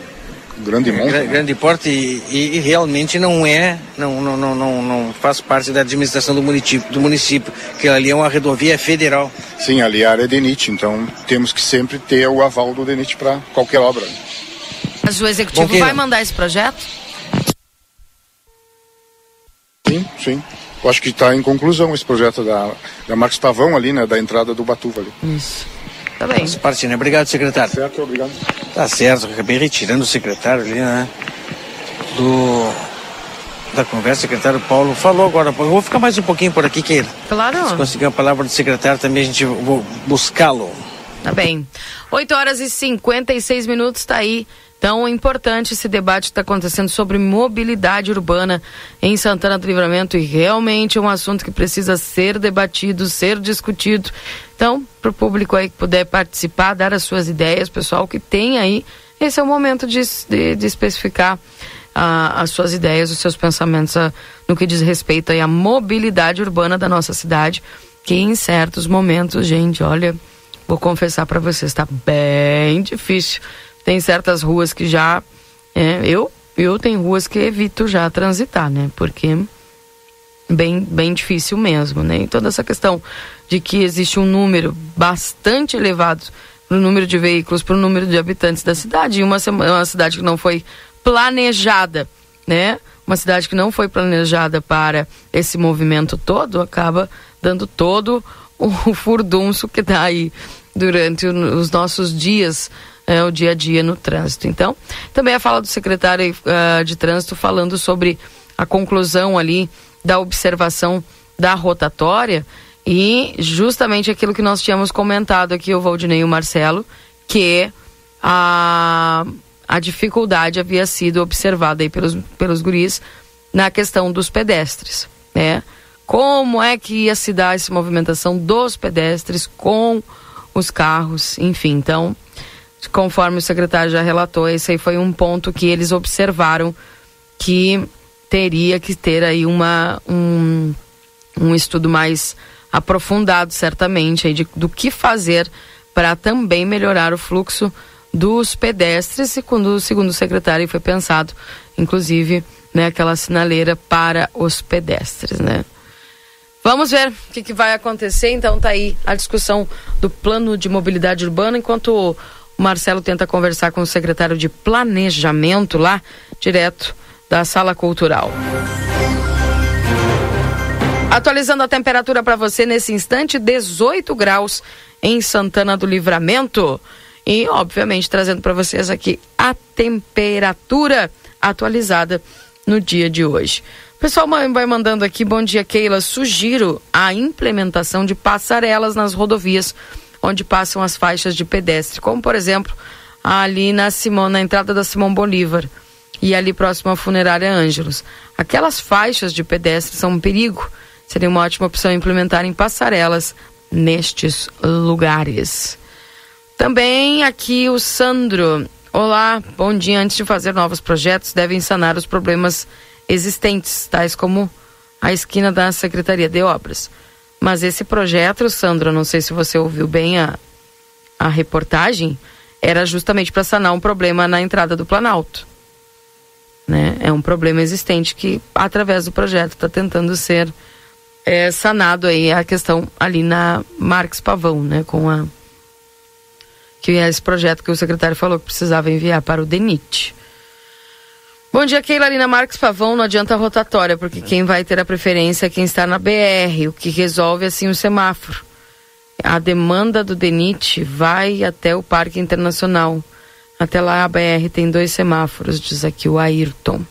grande monte. Né? Grande porte e, e, e, realmente não é, não, não, não, não, não faz parte da administração do município, do município, que ali é uma rodovia federal. Sim, ali é a área é DENIT, então temos que sempre ter o aval do DENIT para qualquer obra. Mas o executivo Bom, vai mandar esse projeto? Sim, sim. Eu acho que está em conclusão esse projeto da, da Marcos Pavão ali, né, da entrada do Batuva ali. Isso. Tá bem. Né? Obrigado, secretário. Tá certo, obrigado. Tá certo, acabei retirando o secretário ali, né? Do. Da conversa, o secretário Paulo falou agora. Eu vou ficar mais um pouquinho por aqui, Keira. Claro. Se conseguir a palavra do secretário também, a gente vou buscá-lo. Tá bem. 8 horas e 56 minutos, tá aí então, é importante esse debate que está acontecendo sobre mobilidade urbana em Santana do Livramento e realmente é um assunto que precisa ser debatido, ser discutido. Então, para o público aí que puder participar, dar as suas ideias, pessoal que tem aí, esse é o momento de, de, de especificar uh, as suas ideias, os seus pensamentos uh, no que diz respeito aí à mobilidade urbana da nossa cidade, que em certos momentos, gente, olha, vou confessar para vocês, está bem difícil tem certas ruas que já. É, eu, eu tenho ruas que evito já transitar, né? Porque bem, bem difícil mesmo, né? E toda essa questão de que existe um número bastante elevado no número de veículos para o número de habitantes da cidade, e uma, uma cidade que não foi planejada, né? Uma cidade que não foi planejada para esse movimento todo, acaba dando todo o [laughs] furdunço que dá aí durante os nossos dias, é, o dia a dia no trânsito. Então, também a fala do secretário uh, de trânsito falando sobre a conclusão ali da observação da rotatória e justamente aquilo que nós tínhamos comentado aqui, o Valdinei e o Marcelo, que a, a dificuldade havia sido observada aí pelos, pelos guris na questão dos pedestres, né? Como é que ia se dar essa movimentação dos pedestres com os carros, enfim, então, conforme o secretário já relatou, esse aí foi um ponto que eles observaram que teria que ter aí uma, um, um estudo mais aprofundado, certamente, aí de, do que fazer para também melhorar o fluxo dos pedestres e quando, segundo o secretário, foi pensado, inclusive, né, aquela sinaleira para os pedestres, né? Vamos ver o que, que, vai acontecer. Então tá aí a discussão do plano de mobilidade urbana, enquanto o Marcelo tenta conversar com o secretário de planejamento lá, direto da sala cultural. Atualizando a temperatura para você nesse instante, 18 graus em Santana do Livramento. E, obviamente, trazendo para vocês aqui a temperatura atualizada no dia de hoje. O pessoal vai mandando aqui, bom dia, Keila. Sugiro a implementação de passarelas nas rodovias onde passam as faixas de pedestre, como, por exemplo, ali na, Simão, na entrada da Simão Bolívar e ali próximo à funerária Ângelos. Aquelas faixas de pedestre são um perigo. Seria uma ótima opção implementar em passarelas nestes lugares. Também aqui o Sandro. Olá, bom dia. Antes de fazer novos projetos, devem sanar os problemas existentes, tais como a esquina da Secretaria de Obras. Mas esse projeto, Sandro, não sei se você ouviu bem a, a reportagem, era justamente para sanar um problema na entrada do Planalto. Né? É um problema existente que, através do projeto, está tentando ser é, sanado aí a questão ali na Marques Pavão, né? Com a que é esse projeto que o secretário falou que precisava enviar para o DENIT. Bom dia, Keilarina Marques Pavão. Não adianta a rotatória, porque quem vai ter a preferência é quem está na BR, o que resolve assim o semáforo. A demanda do DENIT vai até o Parque Internacional. Até lá a BR tem dois semáforos, diz aqui o Ayrton.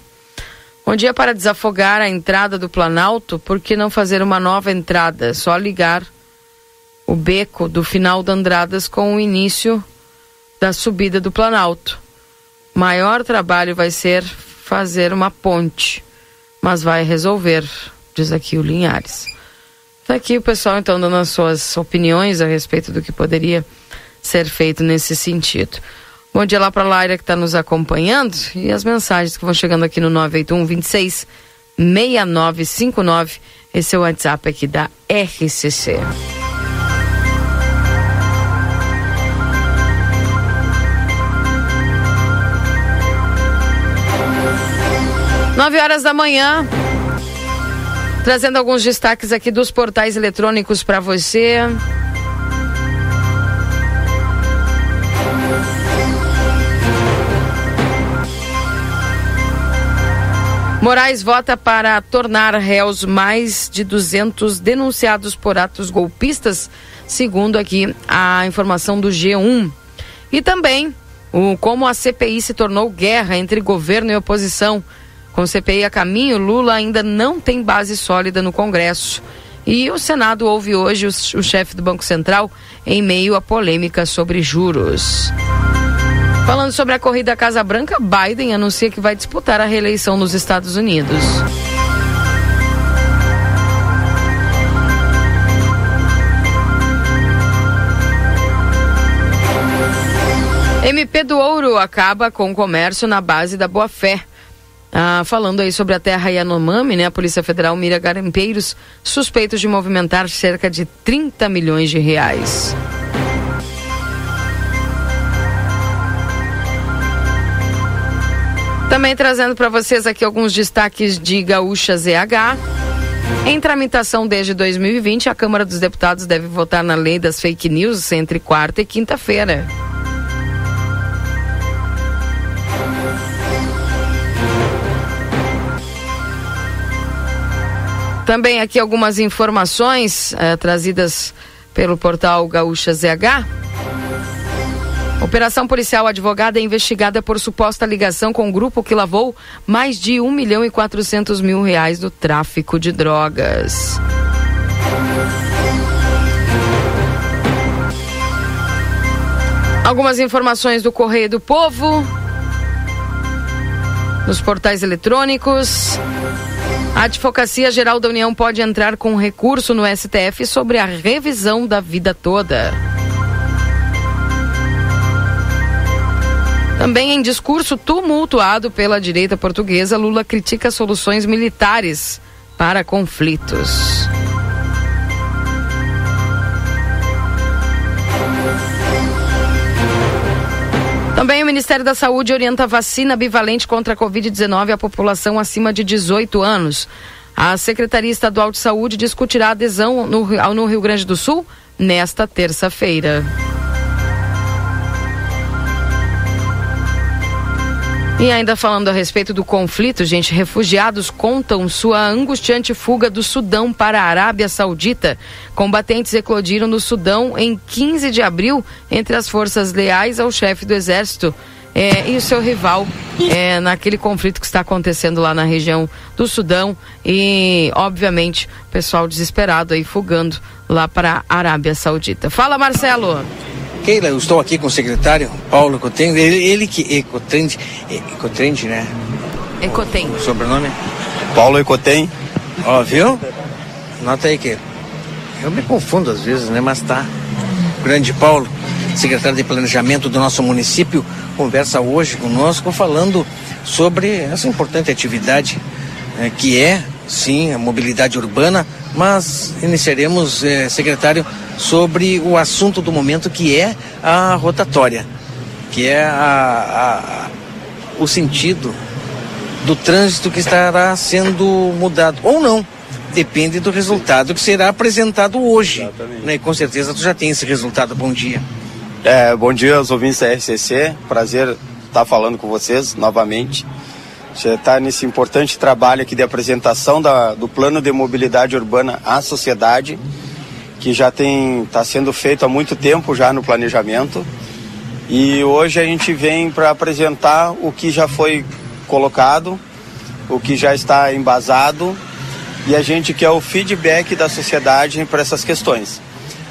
Bom dia para desafogar a entrada do Planalto, por que não fazer uma nova entrada? Só ligar o beco do final da Andradas com o início da subida do Planalto. Maior trabalho vai ser fazer uma ponte, mas vai resolver, diz aqui o Linhares. Está aqui o pessoal então dando as suas opiniões a respeito do que poderia ser feito nesse sentido. Bom dia lá para a Laira que está nos acompanhando e as mensagens que vão chegando aqui no 981 26 6959. Esse é o WhatsApp aqui da RCC. Nove horas da manhã. Trazendo alguns destaques aqui dos portais eletrônicos para você. Moraes vota para tornar réus mais de 200 denunciados por atos golpistas, segundo aqui a informação do G1. E também o, como a CPI se tornou guerra entre governo e oposição. Com CPI a caminho, Lula ainda não tem base sólida no Congresso. E o Senado ouve hoje o, o chefe do Banco Central em meio à polêmica sobre juros. Falando sobre a corrida à Casa Branca, Biden anuncia que vai disputar a reeleição nos Estados Unidos. MP do Ouro acaba com o comércio na base da boa-fé. Ah, falando aí sobre a terra Yanomami, né? A Polícia Federal mira garimpeiros suspeitos de movimentar cerca de 30 milhões de reais. Também trazendo para vocês aqui alguns destaques de Gaúcha ZH. Em tramitação desde 2020, a Câmara dos Deputados deve votar na lei das fake news entre quarta e quinta-feira. Também aqui algumas informações eh, trazidas pelo portal Gaúcha ZH. Operação policial advogada é investigada por suposta ligação com um grupo que lavou mais de 1 milhão e 400 mil reais do tráfico de drogas. Algumas informações do Correio do Povo, nos portais eletrônicos. A Advocacia Geral da União pode entrar com recurso no STF sobre a revisão da vida toda. Também em discurso tumultuado pela direita portuguesa, Lula critica soluções militares para conflitos. Também o Ministério da Saúde orienta vacina bivalente contra a Covid-19 à população acima de 18 anos. A Secretaria Estadual de Saúde discutirá adesão no, no Rio Grande do Sul nesta terça-feira. E ainda falando a respeito do conflito, gente, refugiados contam sua angustiante fuga do Sudão para a Arábia Saudita. Combatentes eclodiram no Sudão em 15 de abril entre as forças leais ao chefe do exército é, e o seu rival é, naquele conflito que está acontecendo lá na região do Sudão e, obviamente, o pessoal desesperado aí fugando lá para a Arábia Saudita. Fala, Marcelo. Keila, eu estou aqui com o secretário Paulo Ecotende, ele, ele que Ecotende, Ecotende, né? Ecotem. O sobrenome? Paulo Ecotem. Ó, viu? Nota aí que eu me confundo às vezes, né? Mas tá. Grande Paulo, secretário de Planejamento do nosso município, conversa hoje conosco falando sobre essa importante atividade né, que é, sim, a mobilidade urbana, mas iniciaremos, eh, secretário, sobre o assunto do momento que é a rotatória, que é a, a, o sentido do trânsito que estará sendo mudado ou não. Depende do resultado que será apresentado hoje. Né? E com certeza tu já tem esse resultado. Bom dia. É, bom dia aos ouvintes da RCC. Prazer estar falando com vocês novamente. Já está nesse importante trabalho aqui de apresentação da, do plano de mobilidade urbana à sociedade que já tem está sendo feito há muito tempo já no planejamento. E hoje a gente vem para apresentar o que já foi colocado, o que já está embasado e a gente quer o feedback da sociedade para essas questões.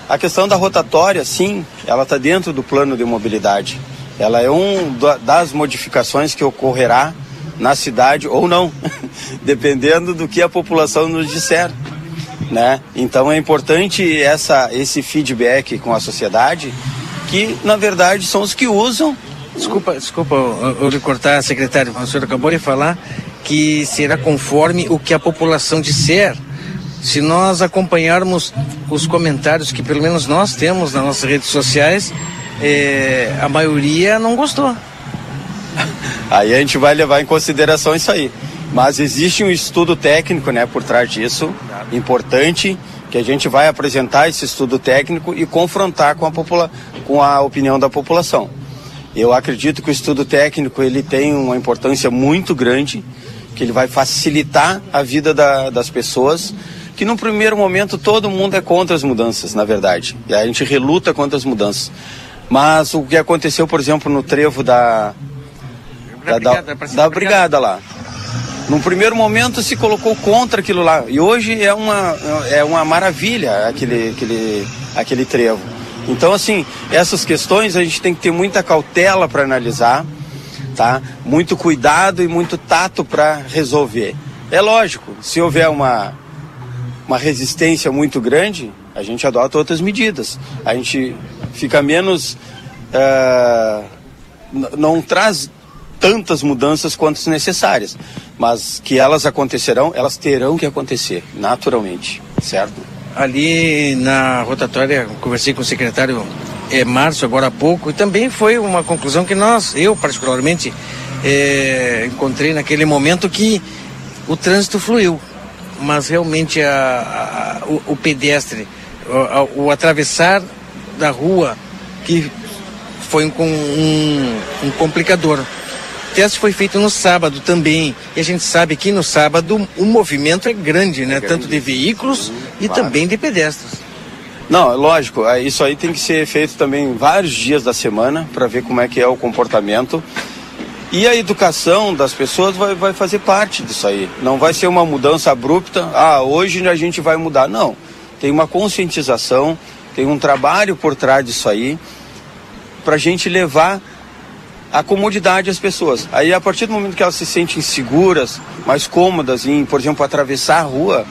A questão da rotatória, sim, ela está dentro do plano de mobilidade. Ela é um das modificações que ocorrerá na cidade ou não, [laughs] dependendo do que a população nos disser né? Então é importante essa, esse feedback com a sociedade, que na verdade são os que usam. Desculpa, desculpa eu, eu cortar, secretário, o senhor acabou de falar que será conforme o que a população disser. Se nós acompanharmos os comentários que pelo menos nós temos nas nossas redes sociais, é, a maioria não gostou. Aí a gente vai levar em consideração isso aí. Mas existe um estudo técnico né, por trás disso, importante, que a gente vai apresentar esse estudo técnico e confrontar com a, popula com a opinião da população. Eu acredito que o estudo técnico ele tem uma importância muito grande, que ele vai facilitar a vida da, das pessoas, que no primeiro momento todo mundo é contra as mudanças, na verdade. E a gente reluta contra as mudanças. Mas o que aconteceu, por exemplo, no trevo da, da, da, da, da brigada lá num primeiro momento se colocou contra aquilo lá. E hoje é uma, é uma maravilha aquele, aquele, aquele trevo. Então, assim, essas questões a gente tem que ter muita cautela para analisar, tá? Muito cuidado e muito tato para resolver. É lógico, se houver uma, uma resistência muito grande, a gente adota outras medidas. A gente fica menos. Uh, não traz tantas mudanças quanto necessárias, mas que elas acontecerão, elas terão que acontecer, naturalmente, certo? Ali na rotatória, conversei com o secretário é, Márcio agora há pouco, e também foi uma conclusão que nós, eu particularmente, é, encontrei naquele momento que o trânsito fluiu. mas realmente a, a, o, o, pedestre, o, o, atravessar da rua, que foi com um, um complicador. O teste foi feito no sábado também. E a gente sabe que no sábado o movimento é grande, né? É grande. Tanto de veículos e claro. também de pedestres. Não, lógico, isso aí tem que ser feito também vários dias da semana para ver como é que é o comportamento. E a educação das pessoas vai, vai fazer parte disso aí. Não vai ser uma mudança abrupta, ah, hoje a gente vai mudar. Não. Tem uma conscientização, tem um trabalho por trás disso aí, para a gente levar a comodidade às pessoas. Aí, a partir do momento que elas se sentem seguras, mais cômodas em, por exemplo, atravessar a rua,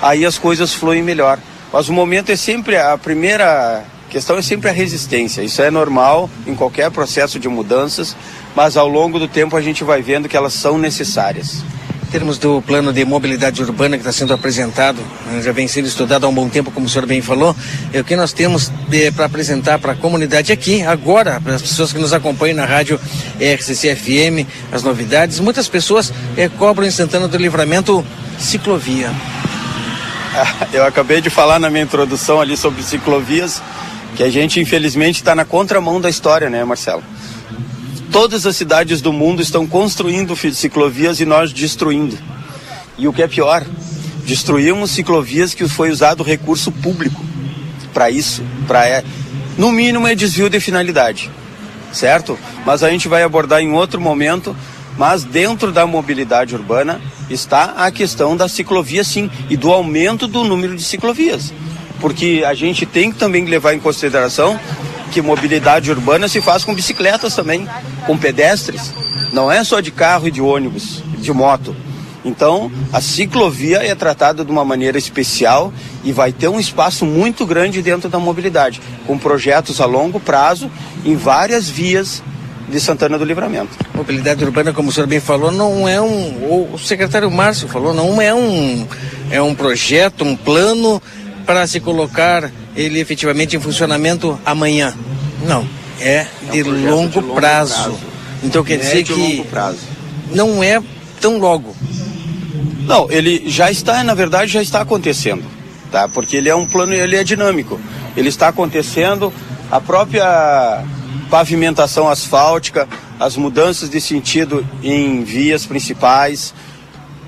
aí as coisas fluem melhor. Mas o momento é sempre a primeira questão é sempre a resistência. Isso é normal em qualquer processo de mudanças, mas ao longo do tempo a gente vai vendo que elas são necessárias. Termos do plano de mobilidade urbana que está sendo apresentado, né, já vem sendo estudado há um bom tempo, como o senhor bem falou, é o que nós temos é, para apresentar para a comunidade aqui, agora, para as pessoas que nos acompanham na rádio RCC FM, as novidades. Muitas pessoas é, cobram em Santana do Livramento ciclovia. [laughs] Eu acabei de falar na minha introdução ali sobre ciclovias, que a gente infelizmente está na contramão da história, né, Marcelo? Todas as cidades do mundo estão construindo ciclovias e nós destruindo. E o que é pior, destruímos ciclovias que foi usado recurso público para isso, para é, no mínimo é desvio de finalidade, certo? Mas a gente vai abordar em outro momento. Mas dentro da mobilidade urbana está a questão da ciclovia, sim, e do aumento do número de ciclovias porque a gente tem que também levar em consideração que mobilidade urbana se faz com bicicletas também, com pedestres. Não é só de carro e de ônibus, de moto. Então, a ciclovia é tratada de uma maneira especial e vai ter um espaço muito grande dentro da mobilidade, com projetos a longo prazo em várias vias de Santana do Livramento. Mobilidade urbana, como o senhor bem falou, não é um. O secretário Márcio falou, não é um. É um projeto, um plano para se colocar ele efetivamente em funcionamento amanhã. Não, é, é de, um longo, de longo prazo. prazo. Então quer dizer que não é tão logo. Não, ele já está, na verdade, já está acontecendo, tá? Porque ele é um plano, ele é dinâmico. Ele está acontecendo, a própria pavimentação asfáltica, as mudanças de sentido em vias principais,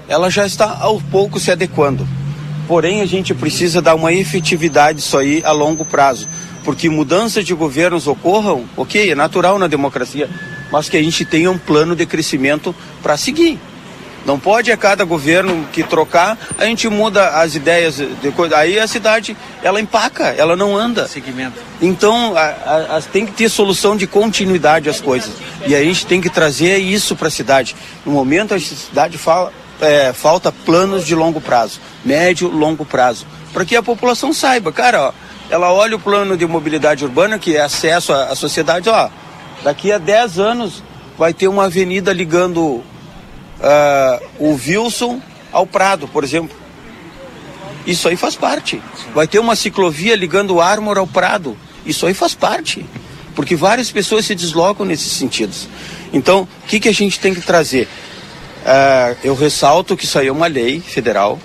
ela já está ao pouco se adequando. Porém, a gente precisa dar uma efetividade isso aí a longo prazo. Porque mudanças de governos ocorram, ok, é natural na democracia, mas que a gente tenha um plano de crescimento para seguir. Não pode a cada governo que trocar, a gente muda as ideias de coisa. Aí a cidade, ela empaca, ela não anda. Segmento. Então, a, a, tem que ter solução de continuidade às coisas. E a gente tem que trazer isso para a cidade. No momento, a cidade fala, é, falta planos de longo prazo, médio, longo prazo, para que a população saiba, cara, ó, ela olha o plano de mobilidade urbana, que é acesso à, à sociedade, ó, daqui a 10 anos vai ter uma avenida ligando uh, o Wilson ao Prado, por exemplo. Isso aí faz parte. Vai ter uma ciclovia ligando o Armor ao Prado. Isso aí faz parte. Porque várias pessoas se deslocam nesses sentidos. Então, o que, que a gente tem que trazer? Uh, eu ressalto que isso aí é uma lei federal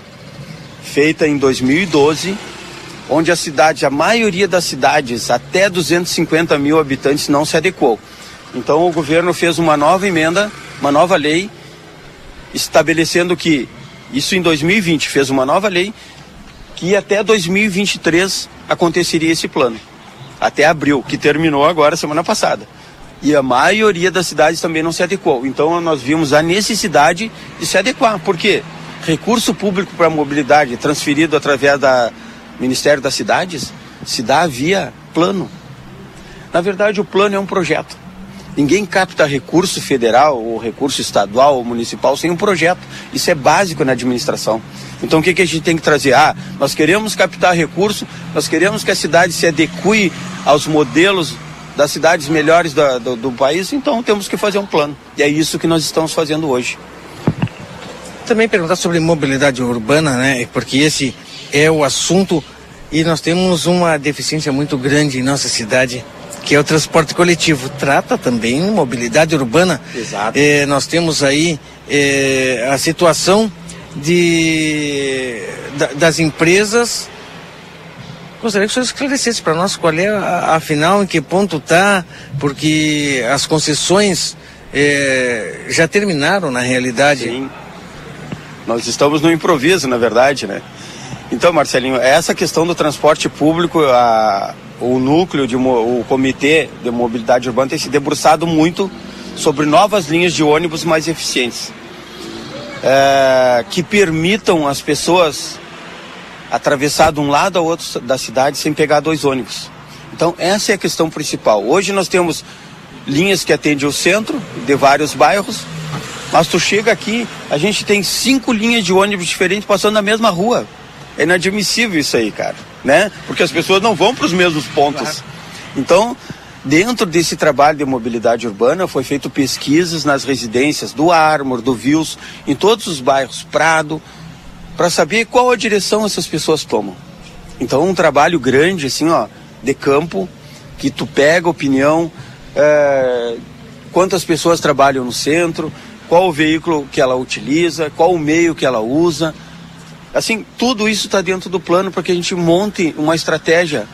feita em 2012, onde a cidade, a maioria das cidades, até 250 mil habitantes, não se adequou. Então o governo fez uma nova emenda, uma nova lei, estabelecendo que, isso em 2020, fez uma nova lei, que até 2023 aconteceria esse plano. Até abril, que terminou agora semana passada e a maioria das cidades também não se adequou. Então nós vimos a necessidade de se adequar. Por quê? Recurso público para mobilidade transferido através do Ministério das Cidades se dá via plano. Na verdade, o plano é um projeto. Ninguém capta recurso federal ou recurso estadual ou municipal sem um projeto. Isso é básico na administração. Então o que, que a gente tem que trazer? Ah, nós queremos captar recurso, nós queremos que a cidade se adeque aos modelos das cidades melhores do, do, do, país, então temos que fazer um plano. E é isso que nós estamos fazendo hoje. Também perguntar sobre mobilidade urbana, né? Porque esse é o assunto e nós temos uma deficiência muito grande em nossa cidade, que é o transporte coletivo. Trata também mobilidade urbana. Exato. É, nós temos aí é, a situação de, da, das empresas. Gostaria que o senhor esclarecesse para nós qual é, a, afinal, em que ponto está, porque as concessões é, já terminaram na realidade. Sim. Nós estamos no improviso, na verdade, né? Então, Marcelinho, essa questão do transporte público, a, o núcleo, de, o comitê de mobilidade urbana tem se debruçado muito sobre novas linhas de ônibus mais eficientes, é, que permitam as pessoas atravessar de um lado ao outro da cidade sem pegar dois ônibus. Então, essa é a questão principal. Hoje nós temos linhas que atendem o centro de vários bairros, mas tu chega aqui, a gente tem cinco linhas de ônibus diferentes passando na mesma rua. É inadmissível isso aí, cara, né? Porque as pessoas não vão para os mesmos pontos. Então, dentro desse trabalho de mobilidade urbana, foi feito pesquisas nas residências do Armor, do Vils, em todos os bairros Prado, para saber qual a direção essas pessoas tomam. Então, um trabalho grande, assim, ó, de campo, que tu pega opinião, é, quantas pessoas trabalham no centro, qual o veículo que ela utiliza, qual o meio que ela usa, Assim, tudo isso está dentro do plano para que a gente monte uma estratégia,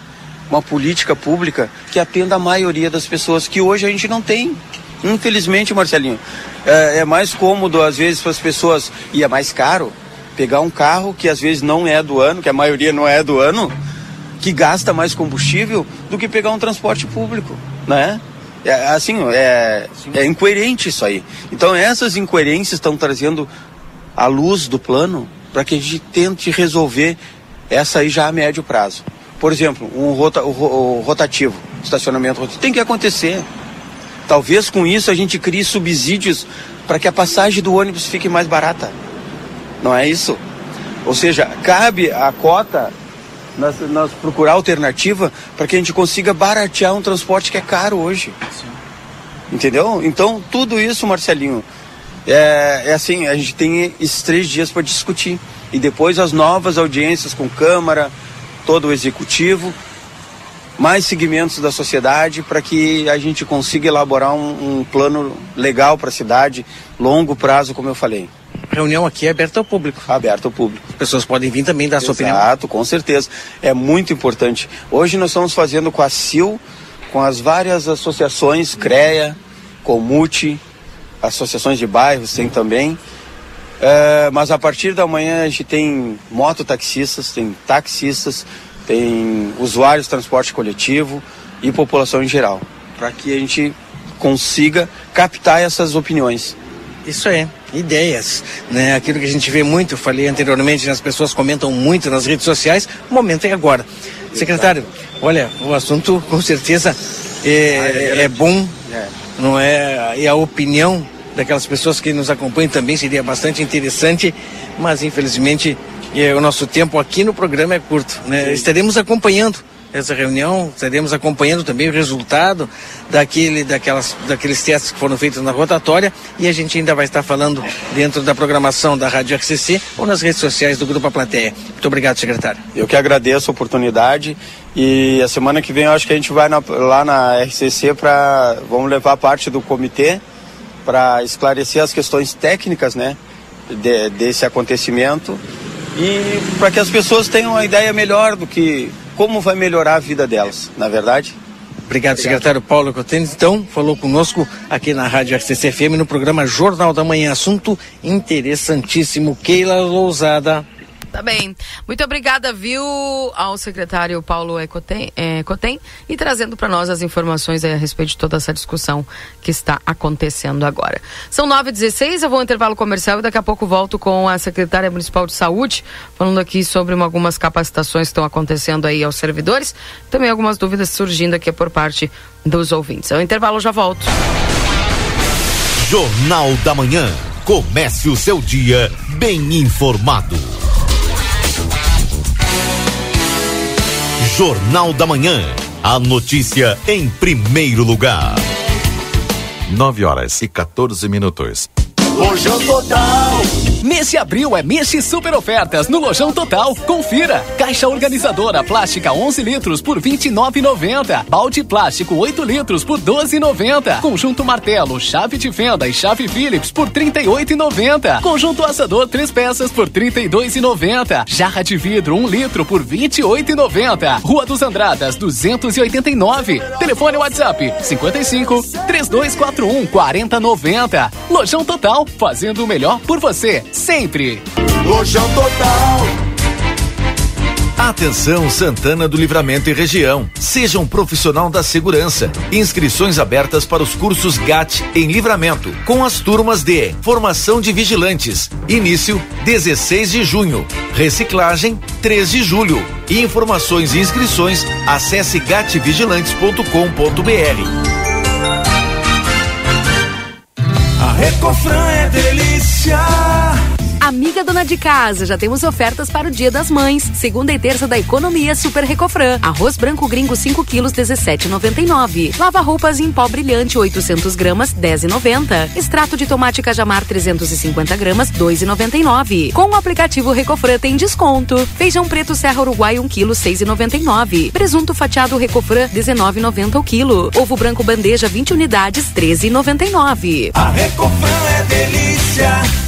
uma política pública que atenda a maioria das pessoas que hoje a gente não tem. Infelizmente, Marcelinho, é, é mais cômodo às vezes para as pessoas e é mais caro pegar um carro que às vezes não é do ano, que a maioria não é do ano, que gasta mais combustível do que pegar um transporte público, né? É, assim, é, é incoerente isso aí. Então essas incoerências estão trazendo à luz do plano para que a gente tente resolver essa aí já a médio prazo. Por exemplo, um rota, o, o rotativo, estacionamento rotativo, tem que acontecer. Talvez com isso a gente crie subsídios para que a passagem do ônibus fique mais barata. Não é isso? Ou seja, cabe a cota nós, nós procurar alternativa para que a gente consiga baratear um transporte que é caro hoje. Entendeu? Então, tudo isso, Marcelinho, é, é assim, a gente tem esses três dias para discutir. E depois as novas audiências com Câmara, todo o Executivo, mais segmentos da sociedade para que a gente consiga elaborar um, um plano legal para a cidade, longo prazo, como eu falei. Reunião aqui é aberta ao público. Aberta ao público. As pessoas podem vir também dar Exato, sua opinião. Exato, com certeza. É muito importante. Hoje nós estamos fazendo com a CIL, com as várias associações, CREA, Comute, associações de bairros tem também. É, mas a partir da manhã a gente tem mototaxistas, tem taxistas, tem usuários de transporte coletivo e população em geral, para que a gente consiga captar essas opiniões. Isso é, ideias, né? Aquilo que a gente vê muito, eu falei anteriormente, as pessoas comentam muito nas redes sociais, o momento é agora. Secretário, olha, o assunto com certeza é, ah, é, é bom, é não é? E a opinião daquelas pessoas que nos acompanham também seria bastante interessante, mas infelizmente é, o nosso tempo aqui no programa é curto. Né? Estaremos acompanhando essa reunião, estaremos acompanhando também o resultado daquele, daquelas, daqueles testes que foram feitos na rotatória e a gente ainda vai estar falando dentro da programação da Rádio RCC ou nas redes sociais do Grupo A Plateia. Muito obrigado, secretário. Eu que agradeço a oportunidade e a semana que vem eu acho que a gente vai na, lá na RCC para vamos levar parte do comitê para esclarecer as questões técnicas, né, de, desse acontecimento e para que as pessoas tenham uma ideia melhor do que como vai melhorar a vida delas, na verdade. Obrigado, secretário Paulo Cotens. Então, falou conosco aqui na Rádio RCC FM no programa Jornal da Manhã. Assunto interessantíssimo. Keila Lousada. Tá bem. Muito obrigada, viu, ao secretário Paulo Ecotem, é, Cotem e trazendo para nós as informações a respeito de toda essa discussão que está acontecendo agora. São 9h16, eu vou ao intervalo comercial e daqui a pouco volto com a secretária municipal de saúde, falando aqui sobre uma, algumas capacitações que estão acontecendo aí aos servidores, também algumas dúvidas surgindo aqui por parte dos ouvintes. Ao intervalo já volto. Jornal da Manhã. Comece o seu dia bem informado. Jornal da Manhã. A notícia em primeiro lugar. 9 horas e 14 minutos. Hoje eu tô down De abril é mês de super ofertas no Lojão Total. Confira. Caixa organizadora plástica 11 litros por 29,90. Balde plástico 8 litros por 12,90. Conjunto martelo, chave de fenda e chave Phillips por 38,90. Conjunto assador 3 peças por 32,90. Jarra de vidro 1 litro por 28,90. Rua dos Andradas 289. Telefone WhatsApp 55 3241 4090. Lojão Total, fazendo o melhor por você, sempre. Lojão Total. Atenção Santana do Livramento e região. Seja um profissional da segurança. Inscrições abertas para os cursos GAT em Livramento, com as turmas de Formação de Vigilantes. Início 16 de junho. Reciclagem 3 de julho. Informações e inscrições acesse gatvigilantes.com.br. A Recofran é delícia. Amiga dona de casa, já temos ofertas para o Dia das Mães. Segunda e terça da economia Super Recofran. Arroz branco gringo 5 quilos 17,99. Lava roupas em pó brilhante 800 gramas 10,90. Extrato de tomate cajamar 350 gramas 2,99. Com o aplicativo Recofran tem desconto. Feijão preto Serra Uruguai 1 quilo 6,99. Presunto fatiado Recofran 19,90 o quilo. Ovo branco bandeja 20 unidades 13,99. A Recofran é delícia.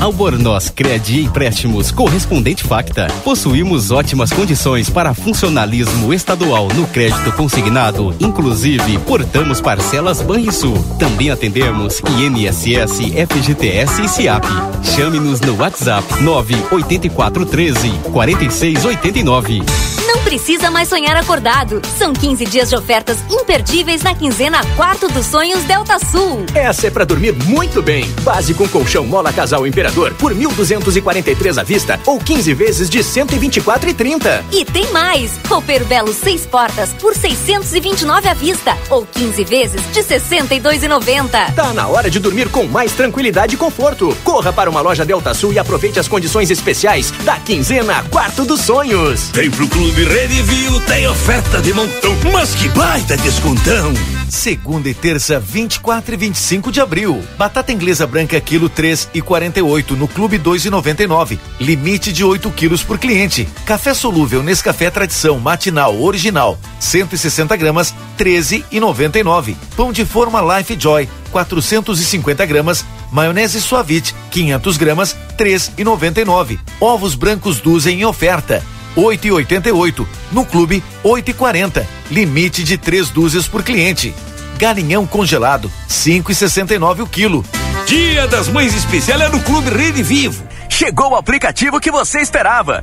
Albornoz Crédito e Empréstimos Correspondente Facta. Possuímos ótimas condições para funcionalismo estadual no crédito consignado. Inclusive, portamos parcelas Banrisul. Também atendemos INSS, FGTS e SIAP. Chame-nos no WhatsApp 98413 4689 precisa mais sonhar acordado. São 15 dias de ofertas imperdíveis na quinzena Quarto dos Sonhos Delta Sul. Essa é para dormir muito bem. Base com colchão Mola Casal Imperador por 1.243 à vista ou 15 vezes de 124,30. E tem mais. Roupeiro Belo 6 portas por 629 à vista ou 15 vezes de 62,90. Tá na hora de dormir com mais tranquilidade e conforto. Corra para uma loja Delta Sul e aproveite as condições especiais da quinzena Quarto dos Sonhos. Vem pro Clube Redivio tem oferta de montão, mas que baita descontão! Segunda e terça, 24 e 25 de abril. Batata inglesa branca, quilo 3 e 48 no Clube 2 e 99. Limite de 8 quilos por cliente. Café solúvel Nescafé Tradição Matinal Original, 160 gramas, 13 e 99. Pão de forma Life Joy, 450 gramas. Maionese Suavite, 500 gramas, 3 e 99. Ovos brancos Duzem em oferta. 8 e 88. No clube, 8 e 40. Limite de três dúzias por cliente. Galinhão congelado, 5 e 69 o quilo. Dia das Mães Especial é no Clube Rede Vivo. Chegou o aplicativo que você esperava.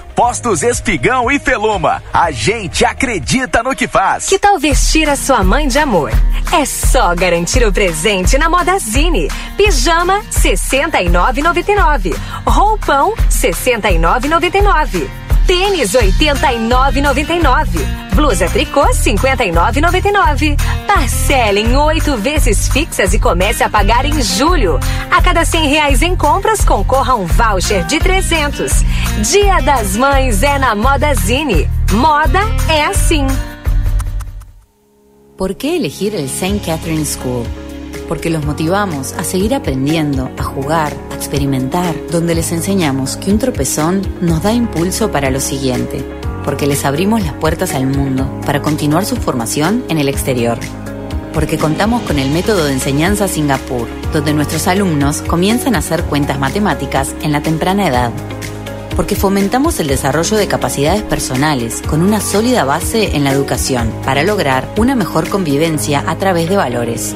Postos Espigão e Feluma. A gente acredita no que faz. Que tal vestir a sua mãe de amor? É só garantir o presente na Modazine. Pijama 69,99. Roupão 69,99. Tênis 89,99. Blusa tricô 59,99. Parcela em oito vezes fixas e comece a pagar em julho. A cada cem reais em compras concorra um voucher de 300. Dia das Mães é na Modazine. Moda é assim. ¿Por qué elegir el St. Catherine School? Porque los motivamos a seguir aprendiendo, a jugar, a experimentar, donde les enseñamos que un tropezón nos da impulso para lo siguiente, porque les abrimos las puertas al mundo para continuar su formación en el exterior. Porque contamos con el método de enseñanza Singapur, donde nuestros alumnos comienzan a hacer cuentas matemáticas en la temprana edad porque fomentamos el desarrollo de capacidades personales con una sólida base en la educación para lograr una mejor convivencia a través de valores.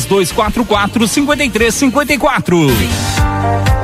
3244 5354.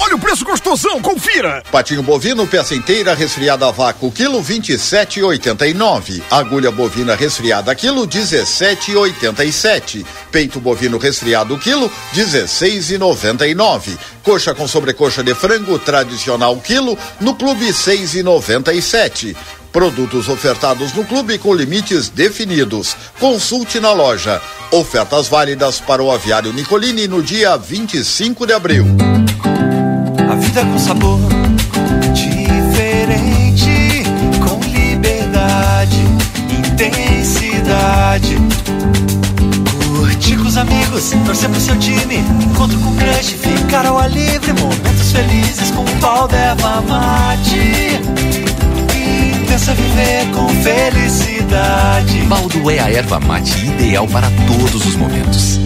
Olha o preço gostosão, confira! Patinho bovino, peça inteira, resfriada a vácuo, quilo 27,89. Agulha bovina resfriada, quilo 17,87. Peito bovino resfriado, quilo 16,99. Coxa com sobrecoxa de frango tradicional, quilo no clube 6,97. Produtos ofertados no clube com limites definidos. Consulte na loja. Ofertas válidas para o aviário Nicolini no dia 25 de abril. A vida com sabor diferente, com liberdade, intensidade. Curtir com os amigos, torcer pro seu time, encontro com crush, ficar ao ar livre, momentos felizes com um pau erva mate. Intensa viver com felicidade. Baldo é a erva mate ideal para todos os momentos.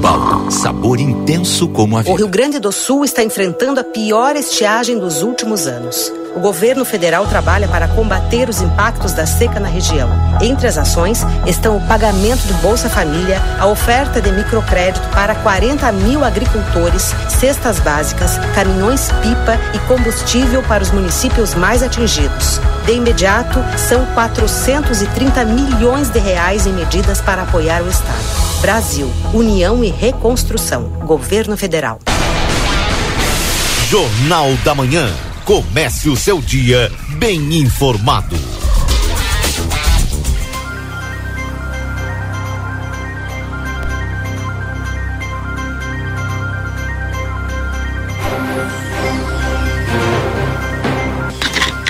Baldo, sabor intenso como a vida. O Rio Grande do Sul está enfrentando a pior estiagem dos últimos anos. O governo federal trabalha para combater os impactos da seca na região. Entre as ações estão o pagamento do Bolsa Família, a oferta de microcrédito para 40 mil agricultores, cestas básicas, caminhões pipa e combustível para os municípios mais atingidos. De imediato, são 430 milhões de reais em medidas para apoiar o Estado. Brasil, União e Reconstrução. Governo Federal. Jornal da Manhã. Comece o seu dia bem informado.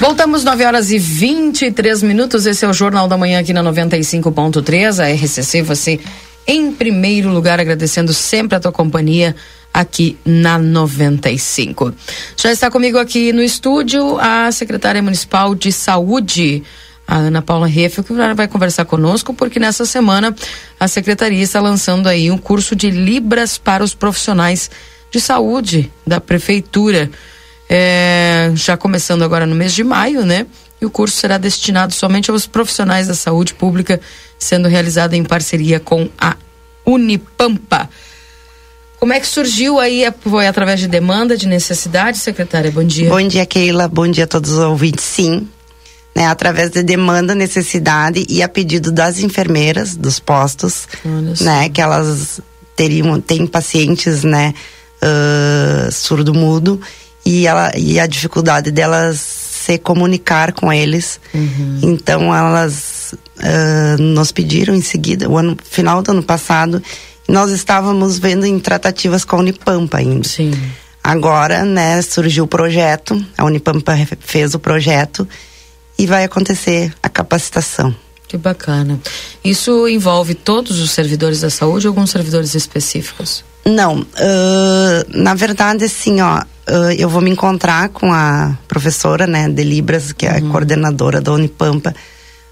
Voltamos 9 horas e 23 minutos. Esse é o Jornal da Manhã aqui na 95.3. A RCC, você em primeiro lugar, agradecendo sempre a tua companhia aqui na 95. Já está comigo aqui no estúdio a secretária municipal de saúde, a Ana Paula Reff, que vai conversar conosco, porque nessa semana a secretaria está lançando aí um curso de Libras para os profissionais de saúde da prefeitura. É, já começando agora no mês de maio, né? E o curso será destinado somente aos profissionais da saúde pública, sendo realizado em parceria com a Unipampa. Como é que surgiu aí? Foi através de demanda, de necessidade, secretária? Bom dia. Bom dia, Keila. Bom dia a todos os ouvintes. Sim, né, através de demanda, necessidade e a pedido das enfermeiras dos postos, né, que elas teriam têm pacientes, né, uh, surdo-mudo e, ela, e a dificuldade delas se comunicar com eles. Uhum. Então elas uh, nos pediram em seguida, o ano final do ano passado, nós estávamos vendo em tratativas com a Unipampa ainda. Sim. Agora, né, surgiu o projeto, a Unipampa fez o projeto e vai acontecer a capacitação. Que bacana. Isso envolve todos os servidores da saúde ou alguns servidores específicos? Não, uh, na verdade, assim, ó, uh, eu vou me encontrar com a professora, né, de Libras, que é a coordenadora da Unipampa,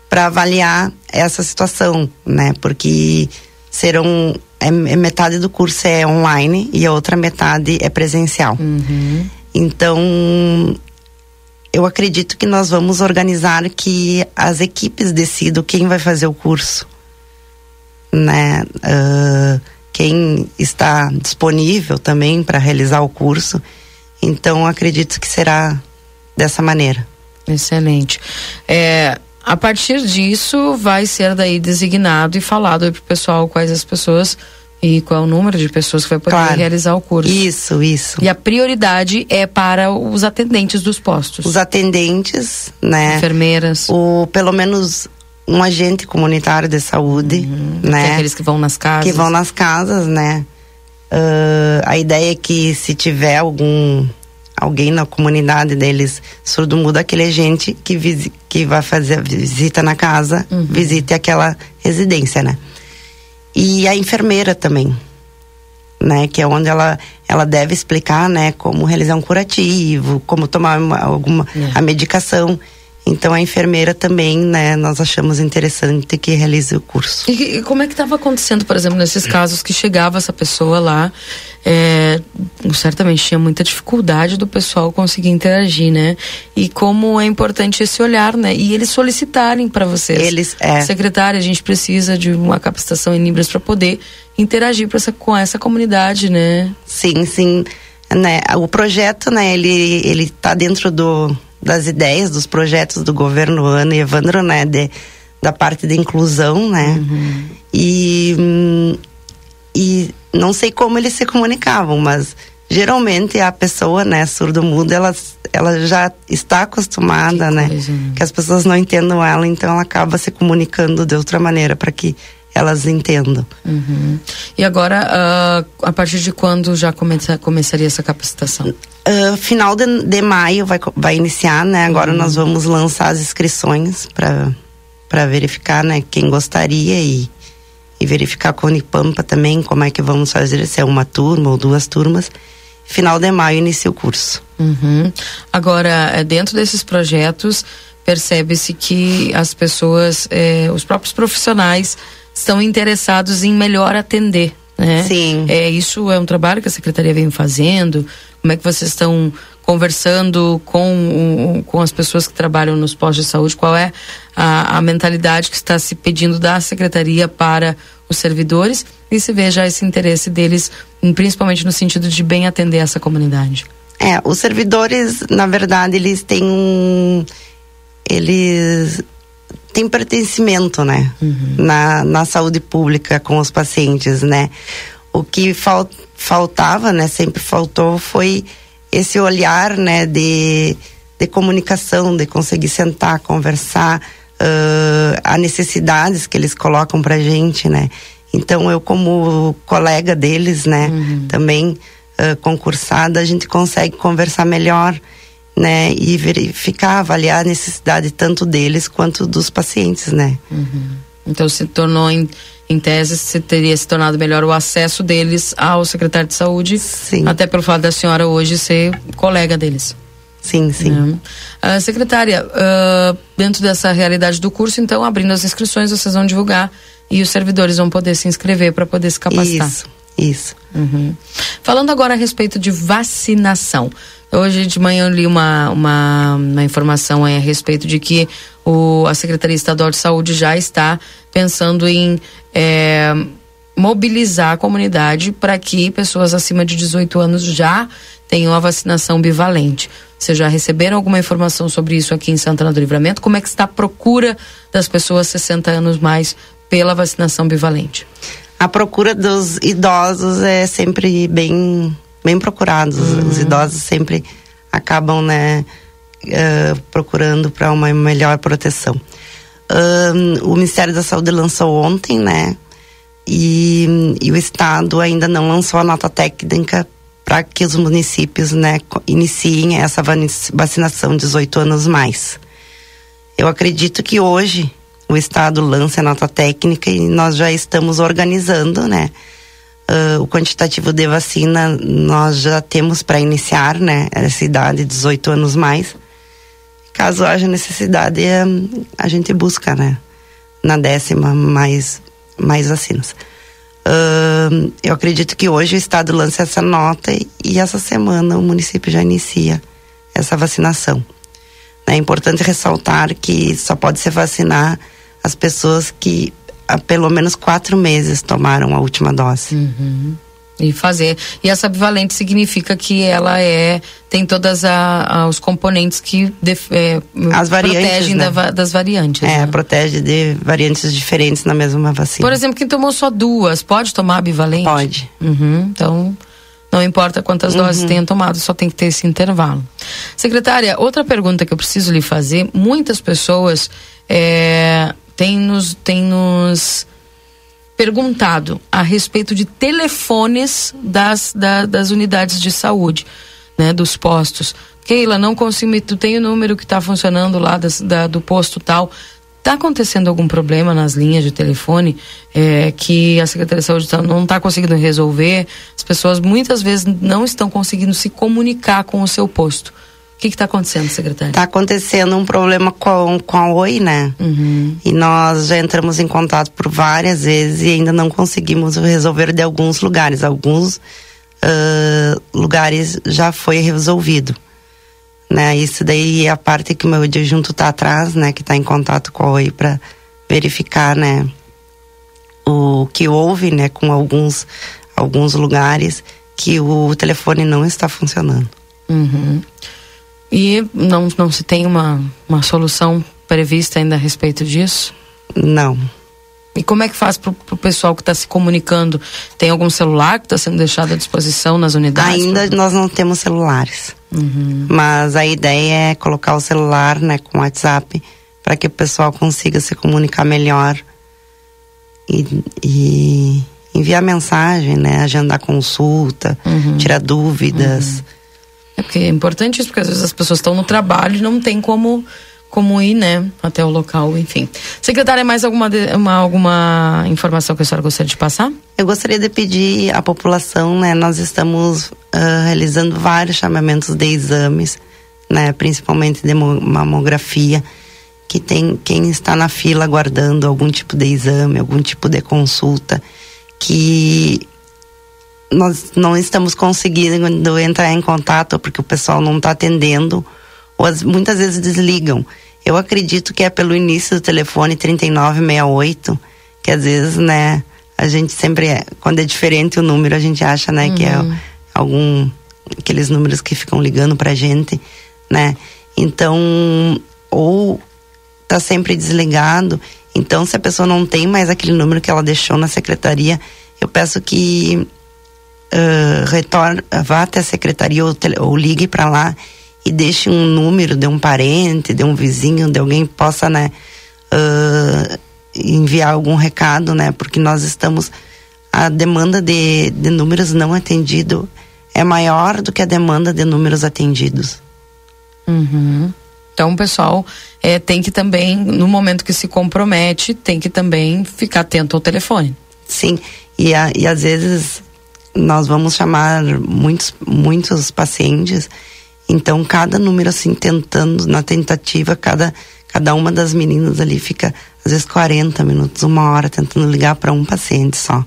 para avaliar essa situação, né, porque serão é, é metade do curso é online e a outra metade é presencial. Uhum. Então, eu acredito que nós vamos organizar que as equipes decidam quem vai fazer o curso, né? Uh, quem está disponível também para realizar o curso. Então, acredito que será dessa maneira. Excelente. É, a partir disso, vai ser daí designado e falado para o pessoal quais as pessoas e qual é o número de pessoas que vai poder Claro. realizar o curso. Isso, isso. E a prioridade é para os atendentes dos postos. Os atendentes, né? Enfermeiras. O, pelo menos um agente comunitário de saúde, né? Que é aqueles que vão nas casas. Que vão nas casas, né? Ah, a ideia é que se tiver algum alguém na comunidade deles surdo mudo, aquele agente que, visi, que vai fazer a visita na casa, visite aquela residência, né? E a enfermeira também, né? Que é onde ela, ela deve explicar, né? Como realizar um curativo, como tomar uma, alguma a medicação. Então a enfermeira também, né? Nós achamos interessante que realize o curso. E, e como é que estava acontecendo, por exemplo, nesses casos que chegava essa pessoa lá, é, certamente tinha muita dificuldade do pessoal conseguir interagir, né? E como é importante esse olhar, né? E eles solicitarem para vocês. Eles, é. Secretária, a gente precisa de uma capacitação em Libras para poder interagir essa, com essa comunidade, né? Sim, sim. Né, o projeto, né, ele, ele tá dentro do, das ideias, dos projetos do governo Ana e Evandro, né, de, da parte de inclusão, né, e, hum, e não sei como eles se comunicavam, mas geralmente a pessoa, né, surdo-muda, ela, ela já está acostumada, né, que as pessoas não entendam ela, então ela acaba se comunicando de outra maneira para que elas entendam. Uhum. E agora, ah, a partir de quando já começa, começaria essa capacitação? Uh, final de, de maio vai, vai iniciar, né? Agora nós vamos lançar as inscrições para verificar, né? Quem gostaria e, e verificar com a Unipampa também como é que vamos fazer, se é uma turma ou duas turmas. Final de maio inicia o curso. Uhum. Agora, eh, dentro desses projetos, percebe-se que as pessoas, eh, os próprios profissionais, estão interessados em melhor atender. Né? Sim. É, isso é um trabalho que a secretaria vem fazendo. Como é que vocês estão conversando com, com as pessoas que trabalham nos postos de saúde? Qual é a, a mentalidade que está se pedindo da secretaria para os servidores? E se vê já esse interesse deles, principalmente no sentido de bem atender essa comunidade. É, os servidores, na verdade, eles têm um. Eles têm pertencimento, né? Na, na saúde pública com os pacientes, né? O que fal, faltava, né? Sempre faltou foi esse olhar, né? De, de comunicação, de conseguir sentar, conversar, ah, a necessidades que eles colocam pra gente, né? Então, eu como colega deles, né? Também ah, concursada, a gente consegue conversar melhor, né? E verificar, avaliar a necessidade tanto deles quanto dos pacientes, né? Então se tornou em, em tese se teria se tornado melhor o acesso deles ao secretário de saúde, até pelo fato da senhora hoje ser colega deles. Sim, sim. Ah, secretária, ah, dentro dessa realidade do curso, então abrindo as inscrições vocês vão divulgar e os servidores vão poder se inscrever para poder se capacitar. Isso, isso. Uhum. Falando agora a respeito de vacinação. Hoje de manhã eu li uma, uma, uma informação a respeito de que o, a Secretaria Estadual de Saúde já está pensando em eh, mobilizar a comunidade para que pessoas acima de 18 anos já tenham a vacinação bivalente. Vocês já receberam alguma informação sobre isso aqui em Santana do Livramento? Como é que está a procura das pessoas 60 anos mais pela vacinação bivalente? A procura dos idosos é sempre bem bem procurados. Uhum. Os idosos sempre acabam, né, uh, procurando para uma melhor proteção. Um, o Ministério da Saúde lançou ontem, né, e, e o Estado ainda não lançou a nota técnica para que os municípios, né, iniciem essa vacinação 18 anos mais. Eu acredito que hoje o Estado lance a nota técnica e nós já estamos organizando, né? Uh, o quantitativo de vacina nós já temos para iniciar, né? Essa idade, 18 anos mais. Caso haja necessidade, a gente busca, né? Na décima, mais, mais vacinas. Uh, eu acredito que hoje o Estado lança essa nota e, e essa semana o município já inicia essa vacinação. É importante ressaltar que só pode se vacinar as pessoas que há pelo menos quatro meses tomaram a última dose. Uhum. E fazer. E essa bivalente significa que ela é tem todas a, a, os componentes que def, é, As variantes, protegem né? da, das variantes. É, né? protege de variantes diferentes na mesma vacina. Por exemplo, quem tomou só duas, pode tomar a bivalente? Pode. Uhum. Então, não importa quantas Uhum. doses tenha tomado, só tem que ter esse intervalo. Secretária, outra pergunta que eu preciso lhe fazer: muitas pessoas é, têm nos, têm nos perguntado a respeito de telefones das, da- das unidades de saúde, né, dos postos. Keila, não consigo, tu tem o número que está funcionando lá das- da- do posto tal. Está acontecendo algum problema nas linhas de telefone é, que a Secretaria de Saúde tá- não está conseguindo resolver? As pessoas muitas vezes não estão conseguindo se comunicar com o seu posto. O que está acontecendo, secretária? Tá acontecendo um problema com, com a Oi, né? E nós já entramos em contato por várias vezes e ainda não conseguimos resolver de alguns lugares. Alguns ah, lugares já foi resolvido. Né? Isso daí é a parte que o meu adjunto tá atrás, né? Que tá em contato com a Oi para verificar, né? O que houve, né? Com alguns, alguns lugares que o telefone não está funcionando. Uhum. E não, não se tem uma, uma solução prevista ainda a respeito disso? Não. E como é que faz pro, pro pessoal que está se comunicando? Tem algum celular que está sendo deixado à disposição nas unidades? Ainda nós não temos celulares. Uhum. Mas a ideia é colocar o celular, né, com o WhatsApp, para que o pessoal consiga se comunicar melhor e, e enviar mensagem, né, agendar consulta, Uhum. tirar dúvidas. É porque é importante isso, porque às vezes as pessoas estão no trabalho e não tem como, como ir, né, até o local, enfim. Secretária, mais alguma, uma, alguma informação que a senhora gostaria de passar? Eu gostaria de pedir à população, né, nós estamos ah, realizando vários chamamentos de exames, né, principalmente de mo- mamografia, que tem quem está na fila aguardando algum tipo de exame, algum tipo de consulta, que nós não estamos conseguindo entrar em contato porque o pessoal não está atendendo ou as- muitas vezes desligam. Eu acredito que é pelo início do telefone 3968, que às vezes, né, a gente sempre é, quando é diferente o número, a gente acha, né, que é Uhum. algum aqueles números que ficam ligando pra gente, né? Então, ou tá sempre desligado. Então, se a pessoa não tem mais aquele número que ela deixou na secretaria, eu peço que ah, retorne, vá até a secretaria ou, tele- ou ligue para lá e deixe um número de um parente, de um vizinho, de alguém que possa, né, ah, enviar algum recado, né, porque nós estamos a demanda de, de números não atendidos é maior do que a demanda de números atendidos. Uhum. Então, pessoal é, tem que também, no momento que se compromete, tem que também ficar atento ao telefone. Sim, e, a, e às vezes nós vamos chamar muitos, muitos pacientes, então cada número assim, tentando, na tentativa, cada, cada uma das meninas ali fica às vezes 40 minutos, uma hora, tentando ligar para um paciente só.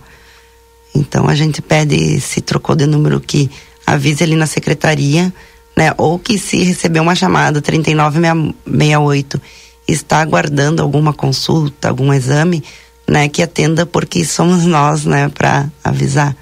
Então a gente pede, se trocou de número, que avise ali na secretaria, né? Ou que se receber uma chamada 3968 está aguardando alguma consulta, algum exame, né? Que atenda porque somos nós, né? Para avisar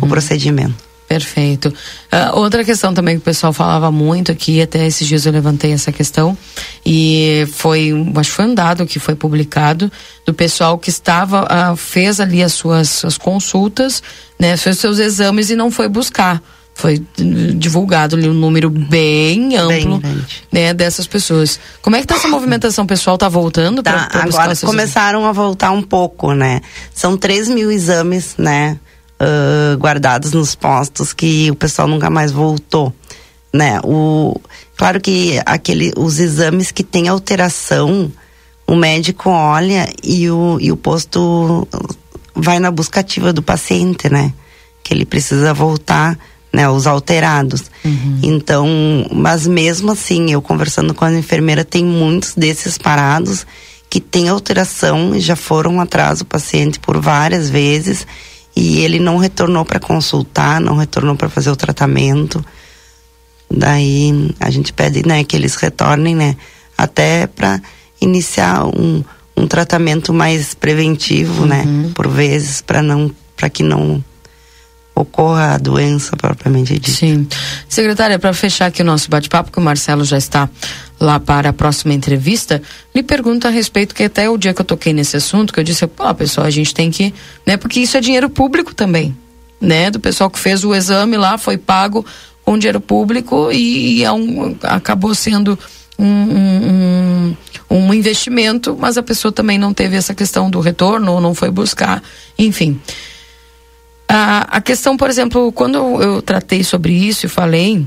o procedimento. Perfeito. Ah, outra questão também que o pessoal falava muito aqui, até esses dias eu levantei essa questão, e foi, acho que foi um dado que foi publicado do pessoal que estava, ah, fez ali as suas, suas consultas, né, fez seus exames e não foi buscar. Foi uh, divulgado ali um número bem amplo né, dessas pessoas. Como é que tá essa movimentação pessoal? Tá voltando? Tá, pra, pra agora começaram a voltar um pouco, né? São 3 mil exames, né? Uh, guardados nos postos que o pessoal nunca mais voltou, né? O, claro que aquele, os exames que têm alteração, o médico olha e o, e o posto vai na busca ativa do paciente, né? Que ele precisa voltar né, os alterados. Uhum. Então, mas mesmo assim, eu conversando com a enfermeira, tem muitos desses parados que têm alteração e já foram atrás do paciente por várias vezes e ele não retornou para consultar, não retornou para fazer o tratamento. Daí a gente pede, né, que eles retornem, né, até para iniciar um, um tratamento mais preventivo, né, uhum. né, por vezes para não para que não ocorra a doença propriamente dita. Sim. Secretária, para fechar aqui o nosso bate-papo, que o Marcelo já está lá para a próxima entrevista, lhe pergunto a respeito, que até o dia que eu toquei nesse assunto, que eu disse, pô, pessoal, a gente tem que, né, porque isso é dinheiro público também, né, do pessoal que fez o exame lá, foi pago com dinheiro público e, e é um, acabou sendo um, um, um, investimento, mas a pessoa também não teve essa questão do retorno ou não foi buscar, enfim. A, a questão, por exemplo, quando eu tratei sobre isso e falei,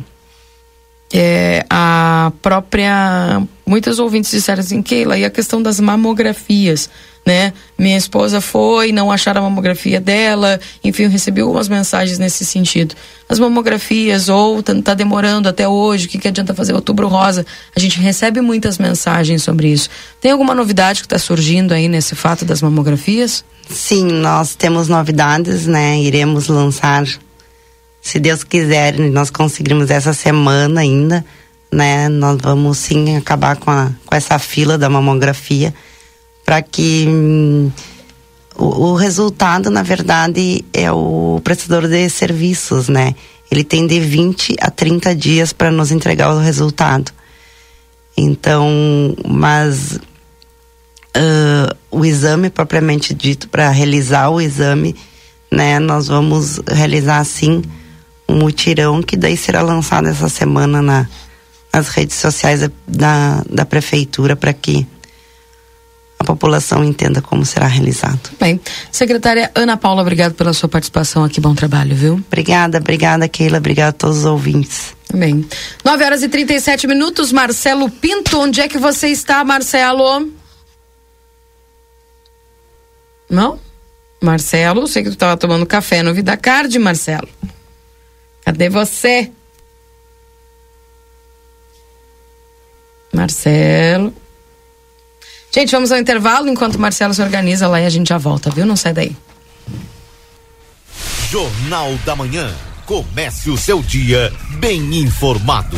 é, a própria. Muitas ouvintes disseram assim, Keila, e a questão das mamografias, né? Minha esposa foi, não acharam a mamografia dela, enfim, recebi algumas mensagens nesse sentido. As mamografias, ou tá, tá demorando até hoje, o que, que adianta fazer outubro rosa? A gente recebe muitas mensagens sobre isso. Tem alguma novidade que está surgindo aí nesse fato das mamografias? Sim, nós temos novidades, né? Iremos lançar, se Deus quiser, nós conseguirmos essa semana ainda, né? Nós vamos sim acabar com, a, com essa fila da mamografia para que hum, o, o, resultado, na verdade, é o prestador de serviços, né? Ele tem de 20 a 30 dias para nos entregar o resultado. Então, mas uh, o exame propriamente dito, para realizar o exame, né, nós vamos realizar sim um mutirão que daí será lançado essa semana na, nas redes sociais da, da prefeitura para que a população entenda como será realizado. Bem, secretária Ana Paula, obrigado pela sua participação aqui, bom trabalho, viu? Obrigada, obrigada Keila, obrigada a todos os ouvintes. Bem, 9 horas e 37 minutos, Marcelo Pinto, onde é que você está, Marcelo? Não? Marcelo, sei que tu estava tomando café no Vida Card, Marcelo. Cadê você? Marcelo. Gente, vamos ao intervalo enquanto o Marcelo se organiza lá e a gente já volta, viu? Não sai daí. Jornal da Manhã. Comece o seu dia bem informado.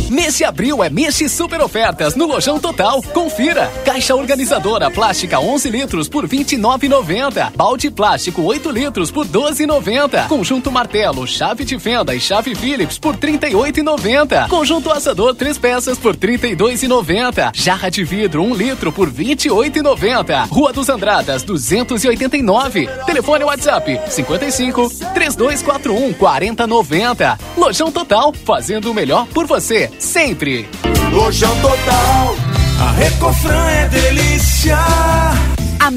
Mês abril é mês de super ofertas no Lojão Total. Confira. Caixa organizadora plástica 11 litros por 29,90. Balde plástico 8 litros por 12,90. Conjunto martelo, chave de fenda e chave Phillips por 38,90. Conjunto assador 3 peças por 32,90. Jarra de vidro 1 litro por 28,90. Rua dos Andradas 289. Telefone WhatsApp 55 3241 4090. Lojão Total, fazendo o melhor por você sempre. Lojão Total, a Recofran é delícia.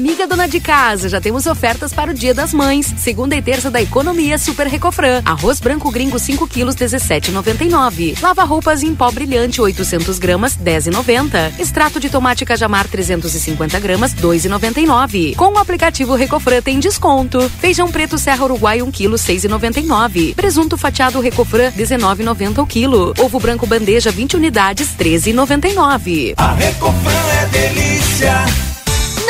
Amiga dona de casa, já temos ofertas para o Dia das Mães. Segunda e terça da economia Super Recofran. Arroz branco gringo 5 quilos 17,99. Lava roupas em pó brilhante 800 gramas 10,90. Extrato de tomate cajamar 350 gramas 2,99. Com o aplicativo Recofran tem desconto. Feijão preto Serra Uruguai 1 quilo 6,99. Presunto fatiado Recofran 19,90 o quilo. Ovo branco bandeja 20 unidades 13,99. A Recofran é delícia.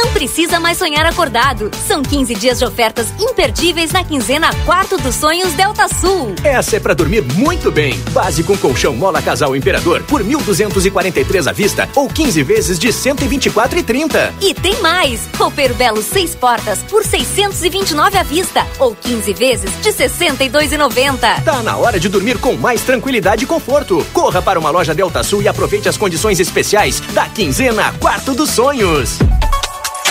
Não precisa mais sonhar acordado. São 15 dias de ofertas imperdíveis na quinzena Quarto dos Sonhos Delta Sul. Essa é para dormir muito bem. Base com colchão Mola Casal Imperador por 1.243 à vista ou 15 vezes de 124,30. E tem mais! Roupeiro Belo 6 portas por 629 à vista ou 15 vezes de 62,90. Tá na hora de dormir com mais tranquilidade e conforto. Corra para uma loja Delta Sul e aproveite as condições especiais da quinzena Quarto dos Sonhos.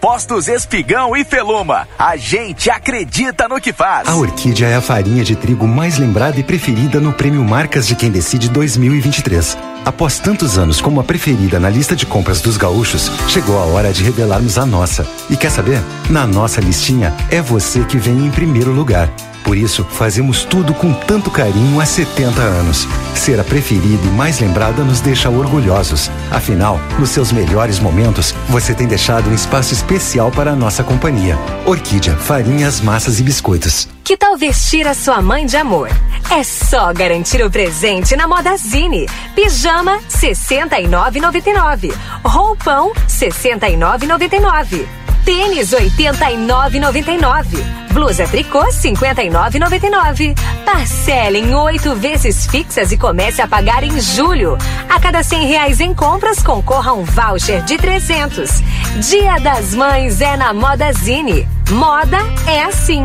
Postos Espigão e Feluma. A gente acredita no que faz. A Orquídea é a farinha de trigo mais lembrada e preferida no Prêmio Marcas de Quem Decide 2023. Após tantos anos como a preferida na lista de compras dos gaúchos, chegou a hora de revelarmos a nossa. E quer saber? Na nossa listinha, é você que vem em primeiro lugar. Por isso, fazemos tudo com tanto carinho há 70 anos. Ser a preferida e mais lembrada nos deixa orgulhosos. Afinal, nos seus melhores momentos, você tem deixado um espaço especial para a nossa companhia. Orquídea, farinhas, massas e biscoitos. Que tal vestir a sua mãe de amor? É só garantir o presente na Modazine. Pijama 69,99. Roupão 69,99. Tênis 89,99. Blusa tricô 59,99. Parcela em oito vezes fixas e comece a pagar em julho. A cada cem reais em compras concorra um voucher de 300. Dia das Mães é na Modazine. Moda é assim.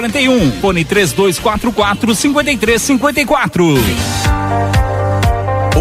841. Fone 3244 5354.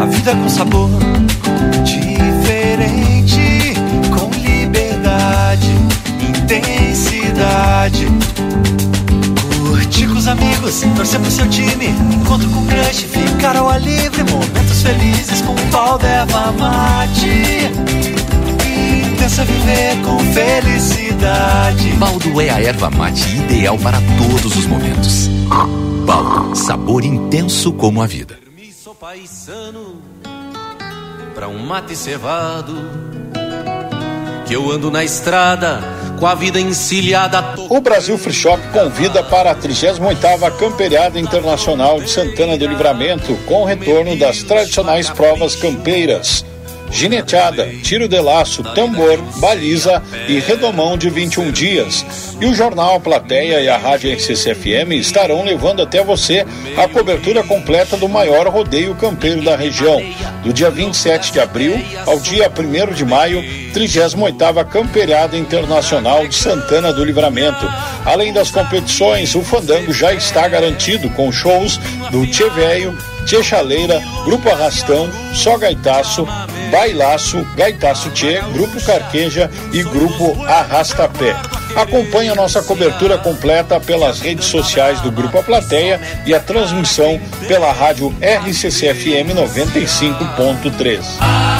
A vida com sabor diferente, com liberdade, intensidade. Curtir com os amigos, torcer pro seu time. Encontro com crush, ficar ao ar livre. Momentos felizes com o pau deva mate. Intensa viver com felicidade. Baldo é a erva mate ideal para todos os momentos. Baldo, sabor intenso como a vida. Permisso paisano pra um mate cevado. Que eu ando na estrada com a vida encilhada. O Brasil Free Shop convida para a 38ª Camperiada Internacional de Santana do Livramento, com o retorno das tradicionais provas campeiras. Gineteada, tiro de laço, tambor, baliza e redomão de 21 dias. E o jornal Plateia e a Rádio RCCFM estarão levando até você a cobertura completa do maior rodeio campeiro da região, do dia 27 de abril ao dia 1 de maio, 38ª Camperiada Internacional de Santana do Livramento. Além das competições, o fandango já está garantido com shows do Tchê Velho, Tchê Chaleira, Grupo Arrastão, Só Gaitaço, Bailaço, Gaitaço Tchê, Grupo Carqueja e Grupo Arrastapé. Acompanhe a nossa cobertura completa pelas redes sociais do Grupo A Plateia e a transmissão pela rádio RCCFM 95.3.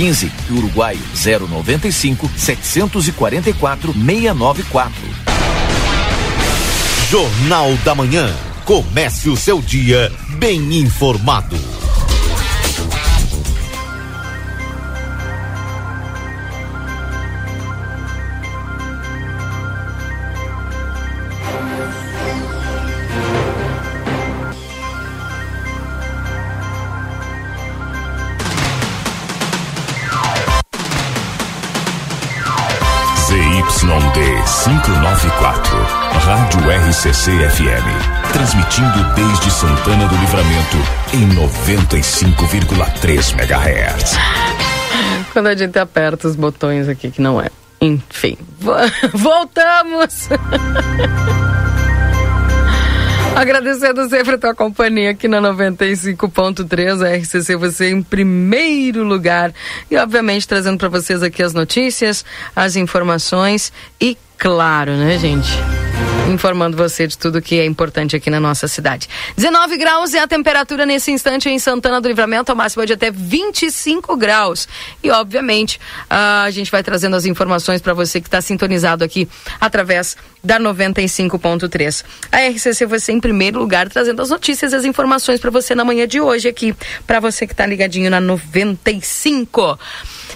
615 e Uruguai 095 744 694. Jornal da Manhã. Comece o seu dia bem informado. 594, Rádio RCC FM. Transmitindo desde Santana do Livramento em 95,3 MHz. Quando a gente aperta os botões aqui, que não é. Enfim, vo- [laughs] voltamos! [laughs] Agradecendo sempre a tua companhia aqui na 95.3, a RCC, você em primeiro lugar. E, obviamente, trazendo para vocês aqui as notícias, as informações e, claro, né, gente? Informando você de tudo que é importante aqui na nossa cidade. 19 graus é a temperatura nesse instante em Santana do Livramento, a máxima de até 25 graus. E, obviamente, a gente vai trazendo as informações para você que está sintonizado aqui através da 95.3. A RCC você em primeiro lugar trazendo as notícias e as informações para você na manhã de hoje aqui, para você que está ligadinho na 95.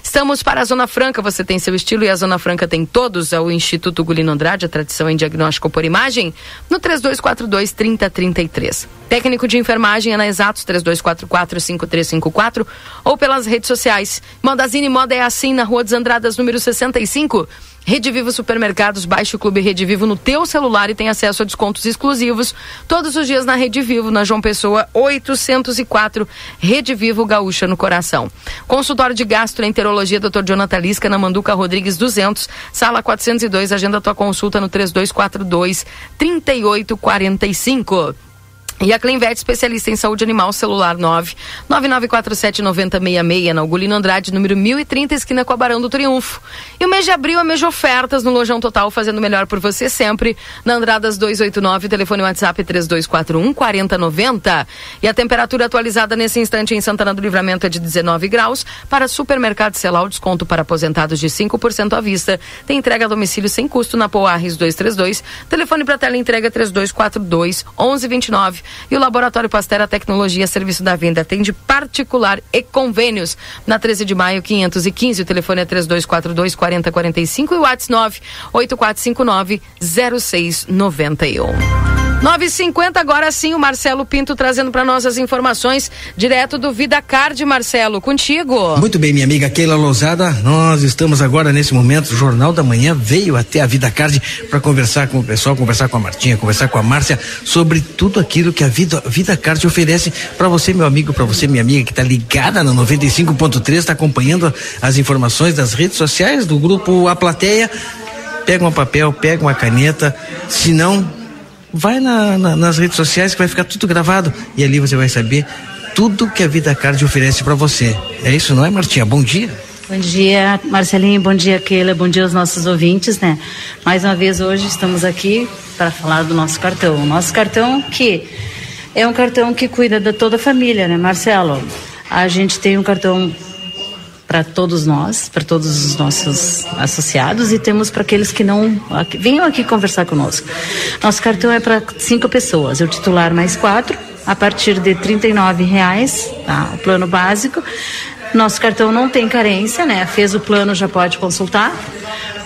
Estamos para a Zona Franca, você tem seu estilo e a Zona Franca tem todos. É o Instituto Gulino Andrade, a tradição em diagnóstico por imagem, no 3242 3033. Técnico de enfermagem é na Exatos 3244 5354 ou pelas redes sociais. Modazine Moda é assim na Rua dos Andradas, número 65. Rede Vivo Supermercados, baixe o Clube Rede Vivo no teu celular e tem acesso a descontos exclusivos todos os dias na Rede Vivo, na João Pessoa 804, Rede Vivo Gaúcha no coração. Consultório de Gastroenterologia, Dr. Jonathan Lisca, na Manduca Rodrigues 200, sala 402, agenda tua consulta no 3242 3845. E a Clinvet, especialista em saúde animal, celular 9 9947 9066, na Ugolino Andrade, número 1030, esquina com a Barão do Triunfo. E o mês de abril é mês de ofertas no Lojão Total, fazendo melhor por você sempre. Na Andradas 289, telefone WhatsApp 3241 4090. E a temperatura atualizada nesse instante em Santana do Livramento é de 19 graus. Para supermercado Celal, desconto para aposentados de 5% à vista. Tem entrega a domicílio sem custo na Poarres 232. Telefone para tela entrega 3242 1129. E o Laboratório Pastera Tecnologia, serviço da venda, atende particular e convênios. Na 13 de maio, 515, o telefone é 3242 4045 e o WhatsApp 9 8459 0691. 9h50, agora sim, o Marcelo Pinto trazendo para nós as informações direto do Vida Card, Marcelo, contigo. Muito bem, minha amiga Keila Lousada, nós estamos agora nesse momento, o Jornal da Manhã veio até a Vida Card para conversar com o pessoal, conversar com a Martinha, conversar com a Márcia sobre tudo aquilo que a Vida, Vida Card oferece para você, meu amigo, para você, minha amiga, que está ligada na 95.3, está acompanhando as informações das redes sociais do grupo A Plateia. Pega um papel, pega uma caneta, se não vai na, na, nas redes sociais que vai ficar tudo gravado e ali você vai saber tudo que a Vida Card oferece para você. É isso, não é, Martinha? Bom dia. Bom dia, Marcelinho. Bom dia, Keila. Bom dia aos nossos ouvintes, né? Mais uma vez hoje estamos aqui para falar do nosso cartão. O nosso cartão que é um cartão que cuida de toda a família, né, Marcelo? A gente tem um cartão para todos nós, para todos os nossos associados e temos para aqueles que não aqui, venham aqui conversar conosco. Nosso cartão é para cinco pessoas, o titular mais quatro, a partir de R$ reais, tá? o plano básico. Nosso cartão não tem carência, né? Fez o plano, já pode consultar.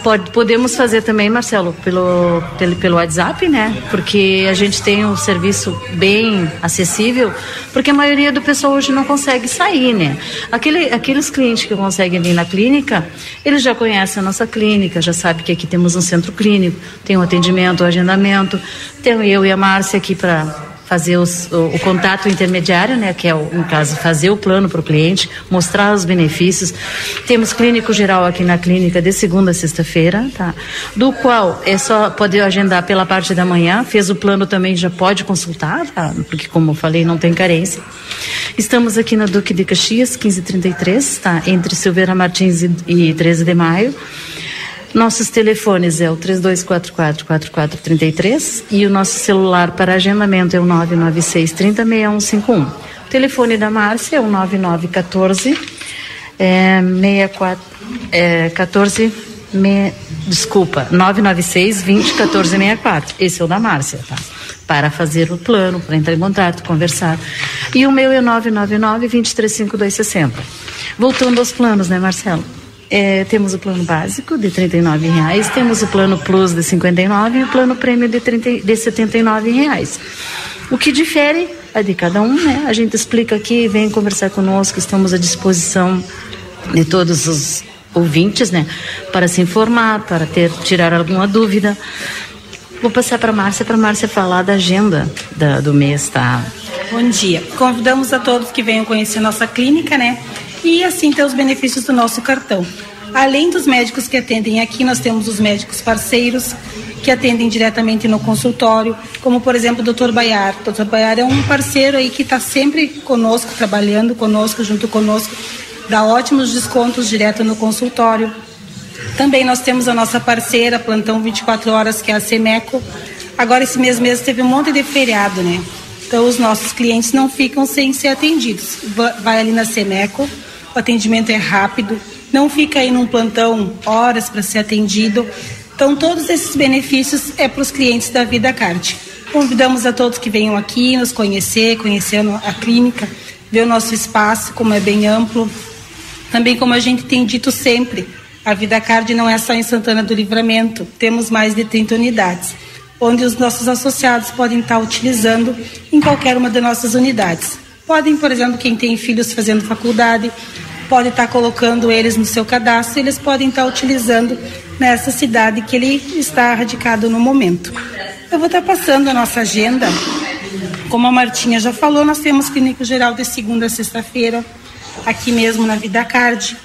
Pode, podemos fazer também, Marcelo, pelo, pelo, pelo WhatsApp, né? Porque a gente tem um serviço bem acessível, porque a maioria do pessoal hoje não consegue sair, né? Aquele, aqueles clientes que conseguem vir na clínica, eles já conhecem a nossa clínica, já sabem que aqui temos um centro clínico, tem um atendimento, um agendamento, tem eu e a Márcia aqui para fazer os, o, o, contato intermediário, né, que é, o, no caso, fazer o plano para o cliente, mostrar os benefícios. Temos clínico geral aqui na clínica de segunda a sexta-feira, tá? Do qual é só poder agendar pela parte da manhã, fez o plano também, já pode consultar, tá? Porque, como eu falei, não tem carência. Estamos aqui na Duque de Caxias, 1533, tá? Entre Silveira Martins e, e 13 de maio. Nossos telefones é o 3244-4433 e o nosso celular para agendamento é o 996 306151. O telefone da Márcia é o 9914 é, 64, é, 14 me, desculpa, 996 20 14 64. Esse é o da Márcia, tá? Para fazer o plano, para entrar em contato, conversar. E o meu é 999 235260. Voltando aos planos, né, Marcelo? É, temos o plano básico de R$ reais, temos o plano plus de 59 e o plano prêmio de, 30, de 79 reais. O que difere é de cada um, né? A gente explica aqui, vem conversar conosco, estamos à disposição de todos os ouvintes, né? Para se informar, para ter tirar alguma dúvida. Vou passar para Márcia, para Márcia falar da agenda da, do mês, tá? Bom dia. Convidamos a todos que venham conhecer nossa clínica, né? E assim ter os benefícios do nosso cartão. Além dos médicos que atendem aqui, nós temos os médicos parceiros que atendem diretamente no consultório, como por exemplo o Dr. Baiar. O Dr. Baiar é um parceiro aí que está sempre conosco, trabalhando conosco, junto conosco, dá ótimos descontos direto no consultório. Também nós temos a nossa parceira, Plantão 24 Horas, que é a Semeco. Agora esse mês mesmo teve um monte de feriado, né? Então os nossos clientes não ficam sem ser atendidos. Vai ali na Semeco, o atendimento é rápido, não fica aí num plantão horas para ser atendido. Então, todos esses benefícios é para os clientes da Vida Card. Convidamos a todos que venham aqui nos conhecer, conhecendo a clínica, ver o nosso espaço, como é bem amplo. Também, como a gente tem dito sempre, a Vida Card não é só em Santana do Livramento, temos mais de 30 unidades, onde os nossos associados podem estar utilizando em qualquer uma das nossas unidades. Podem, por exemplo, quem tem filhos fazendo faculdade, pode estar colocando eles no seu cadastro, eles podem estar utilizando nessa cidade que ele está radicado no momento. Eu vou estar passando a nossa agenda. Como a Martinha já falou, nós temos clínico geral de segunda a sexta-feira, aqui mesmo na Vida Card.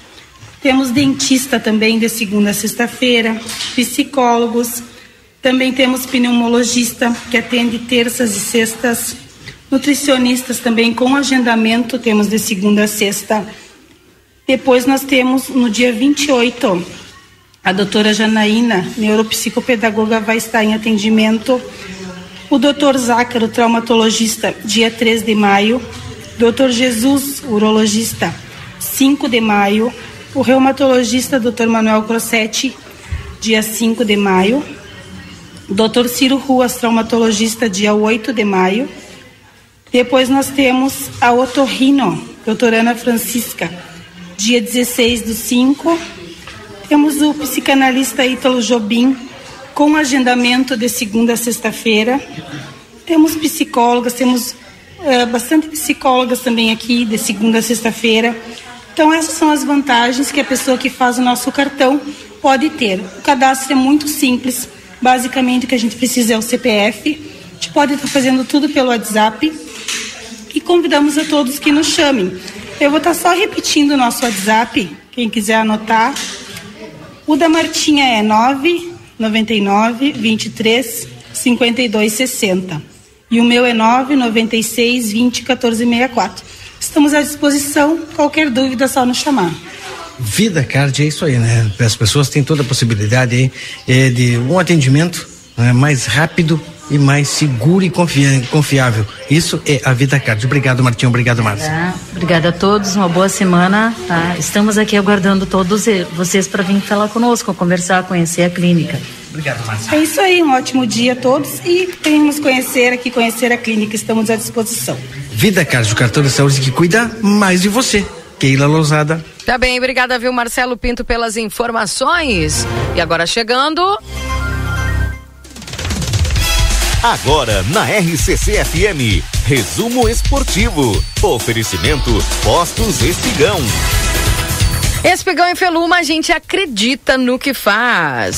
Temos dentista também de segunda a sexta-feira, psicólogos, também temos pneumologista que atende terças e sextas, Nutricionistas também com agendamento, temos de segunda a sexta. Depois nós temos no dia 28, a doutora Janaína, neuropsicopedagoga, vai estar em atendimento. O doutor Zácaro, traumatologista, dia 3 de maio. Doutor Jesus, urologista, 5 de maio. O reumatologista, doutor Manuel Crossetti, dia 5 de maio. Doutor Ciro Ruas, traumatologista, dia 8 de maio. Depois nós temos a Otorrino, doutora Ana Francisca, dia 16 do 5. Temos o psicanalista Ítalo Jobim, com agendamento de segunda a sexta-feira. Temos psicólogas, temos é, bastante psicólogas também aqui, de segunda a sexta-feira. Então, essas são as vantagens que a pessoa que faz o nosso cartão pode ter. O cadastro é muito simples. Basicamente, o que a gente precisa é o CPF. A gente pode estar fazendo tudo pelo WhatsApp. E convidamos a todos que nos chamem. Eu vou estar só repetindo o nosso WhatsApp, quem quiser anotar. O da Martinha é 999 23 52 60. E o meu é 996 20 14 64. Estamos à disposição, qualquer dúvida é só nos chamar. Vida Card é isso aí, né? As pessoas têm toda a possibilidade aí é, de um atendimento né, mais rápido e mais seguro e confiável. Isso é a Vida Card. Obrigado, Martinho. Obrigado, Márcia. Tá. Obrigada a todos. Uma boa semana. Tá? Estamos aqui aguardando todos vocês para vir falar conosco, conversar, conhecer a clínica. Obrigado, Márcia. É isso aí. Um ótimo dia a todos e venhamos conhecer aqui, conhecer a clínica. Estamos à disposição. Vida Card, o cartão de saúde que cuida mais de você. Keila Lousada. Tá bem, obrigada, viu, Marcelo Pinto, pelas informações. E agora chegando. Agora na RCC FM, resumo esportivo. Oferecimento Postos Espigão. Espigão e Feluma, a gente acredita no que faz.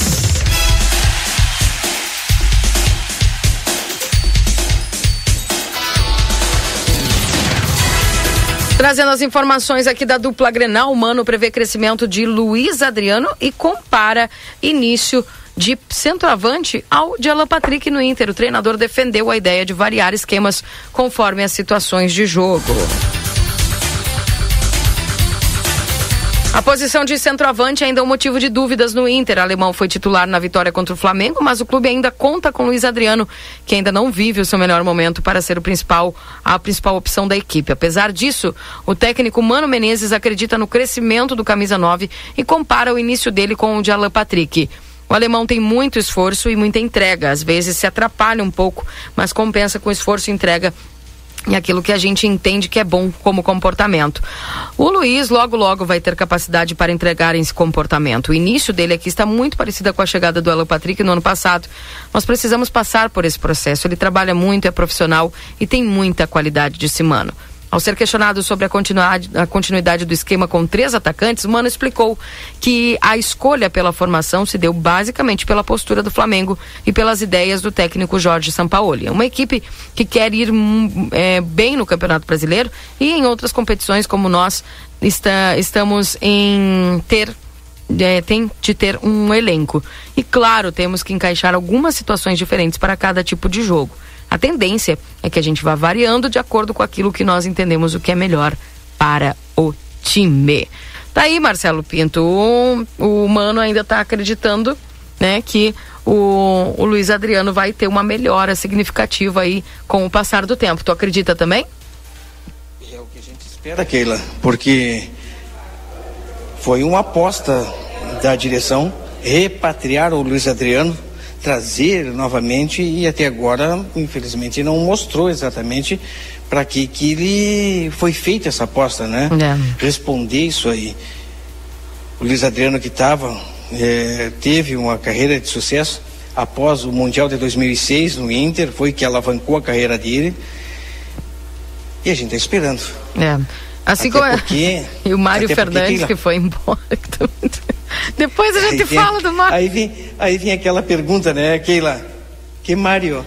Trazendo as informações aqui da dupla Grenal, Mano prevê crescimento de Luiz Adriano e compara início de centroavante ao de Alan Patrick no Inter. O treinador defendeu a ideia de variar esquemas conforme as situações de jogo. A posição de centroavante ainda é um motivo de dúvidas no Inter. O alemão foi titular na vitória contra o Flamengo, mas o clube ainda conta com Luiz Adriano, que ainda não vive o seu melhor momento para ser o principal, a principal opção da equipe. Apesar disso, o técnico Mano Menezes acredita no crescimento do camisa 9 e compara o início dele com o de Alan Patrick. O alemão tem muito esforço e muita entrega. Às vezes se atrapalha um pouco, mas compensa com esforço e entrega e aquilo que a gente entende que é bom como comportamento. O Luiz logo logo vai ter capacidade para entregar esse comportamento. O início dele aqui está muito parecido com a chegada do Alan Patrick no ano passado. Nós precisamos passar por esse processo. Ele trabalha muito, é profissional e tem muita qualidade de cimano. Ao ser questionado sobre a continuidade, a continuidade, do esquema com três atacantes, Mano explicou que a escolha pela formação se deu basicamente pela postura do Flamengo e pelas ideias do técnico Jorge Sampaoli. É uma equipe que quer ir hum, é, bem no Campeonato Brasileiro e em outras competições como nós está, estamos em ter é, tem de ter um elenco. E claro, temos que encaixar algumas situações diferentes para cada tipo de jogo. A tendência é que a gente vá variando de acordo com aquilo que nós entendemos o que é melhor para o time. Tá aí, Marcelo Pinto. O, o Mano ainda está acreditando né, que o, o Luiz Adriano vai ter uma melhora significativa aí com o passar do tempo. Tu acredita também? É o que a gente espera, Keila, porque foi uma aposta da direção repatriar o Luiz Adriano trazer novamente e até agora, infelizmente, não mostrou exatamente para que que ele foi feita essa aposta, né? É. Responder isso aí. O Luiz Adriano que estava é, teve uma carreira de sucesso após o Mundial de 2006 no Inter, foi que alavancou a carreira dele. E a gente está esperando. É. Assim até como é. porque, [laughs] E o Mário Fernandes que, que foi embora. [laughs] Depois a gente vem, fala do Mário. Aí vem, aí vem aquela pergunta, né, Keila? Que Mário?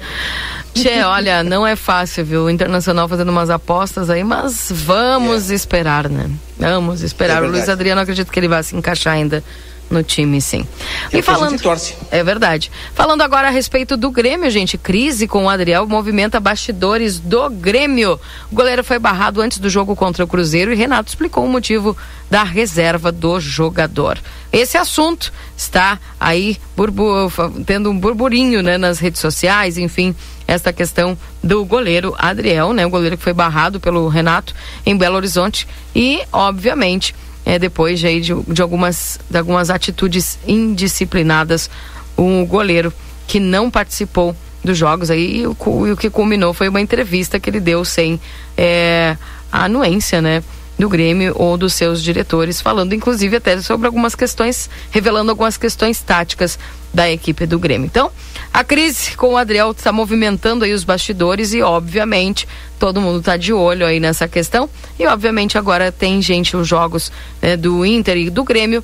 Tchê, olha, não é fácil, viu? O Internacional fazendo umas apostas aí, mas vamos é. esperar, né? Vamos esperar. É o Luiz Adriano, acredito que ele vai se encaixar ainda no time, sim. É e falando, torce. é verdade. Falando agora a respeito do Grêmio, gente, crise com o Adriel movimenta bastidores do Grêmio. O goleiro foi barrado antes do jogo contra o Cruzeiro e Renato explicou o motivo da reserva do jogador. Esse assunto está aí burbu tendo um burburinho, né, nas redes sociais, enfim, esta questão do goleiro Adriel, né, o goleiro que foi barrado pelo Renato em Belo Horizonte e, obviamente, é, depois de, de, algumas, de algumas atitudes indisciplinadas, o goleiro que não participou dos jogos aí e o, e o que culminou foi uma entrevista que ele deu sem é, a anuência, né? Do Grêmio ou dos seus diretores, falando inclusive até sobre algumas questões, revelando algumas questões táticas da equipe do Grêmio. Então, a crise com o Adriel está movimentando aí os bastidores e, obviamente, todo mundo está de olho aí nessa questão. E, obviamente, agora tem gente, os jogos né, do Inter e do Grêmio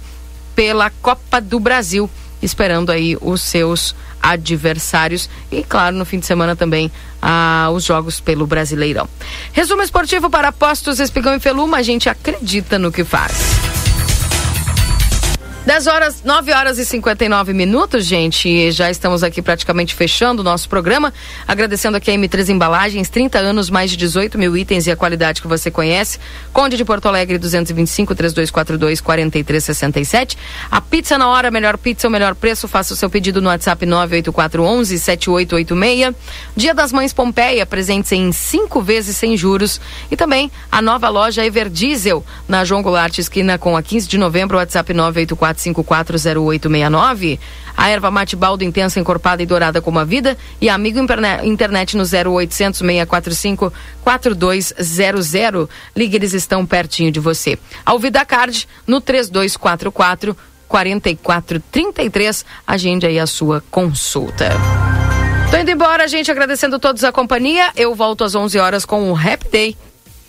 pela Copa do Brasil, esperando aí os seus adversários e, claro, no fim de semana também ah, os jogos pelo Brasileirão. Resumo esportivo para Postos Espigão e Feluma, a gente acredita no que faz. 10 horas, 9 horas e 59 minutos, gente. E já estamos aqui praticamente fechando o nosso programa. Agradecendo aqui a M3 Embalagens, 30 anos, mais de 18 mil itens e a qualidade que você conhece. Conde de Porto Alegre, 225 3242 4367. A pizza na hora, melhor pizza, o melhor preço. Faça o seu pedido no WhatsApp 98411 7886. Dia das Mães Pompeia, presentes em cinco vezes sem juros. E também a nova loja Everdiesel, na João Goulart, esquina com a 15 de novembro, WhatsApp 984 34540869. A erva mate baldo intensa, encorpada e dourada como a vida. E Amigo Internet no 0800 645 4200. Ligue, eles estão pertinho de você. Ao Card no 3244 4433. Agende aí a sua consulta. Tô indo embora, gente, agradecendo todos a companhia. Eu volto às 11 horas com o Happy Day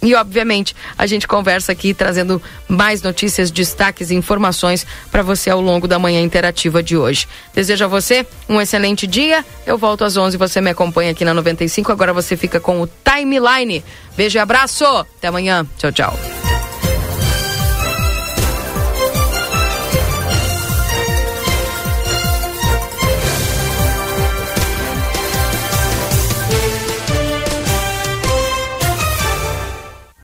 e, obviamente, a gente conversa aqui trazendo mais notícias, destaques e informações para você ao longo da manhã interativa de hoje. Desejo a você um excelente dia. Eu volto às 11, você me acompanha aqui na 95. Agora você fica com o Timeline. Beijo e abraço. Até amanhã. Tchau, tchau.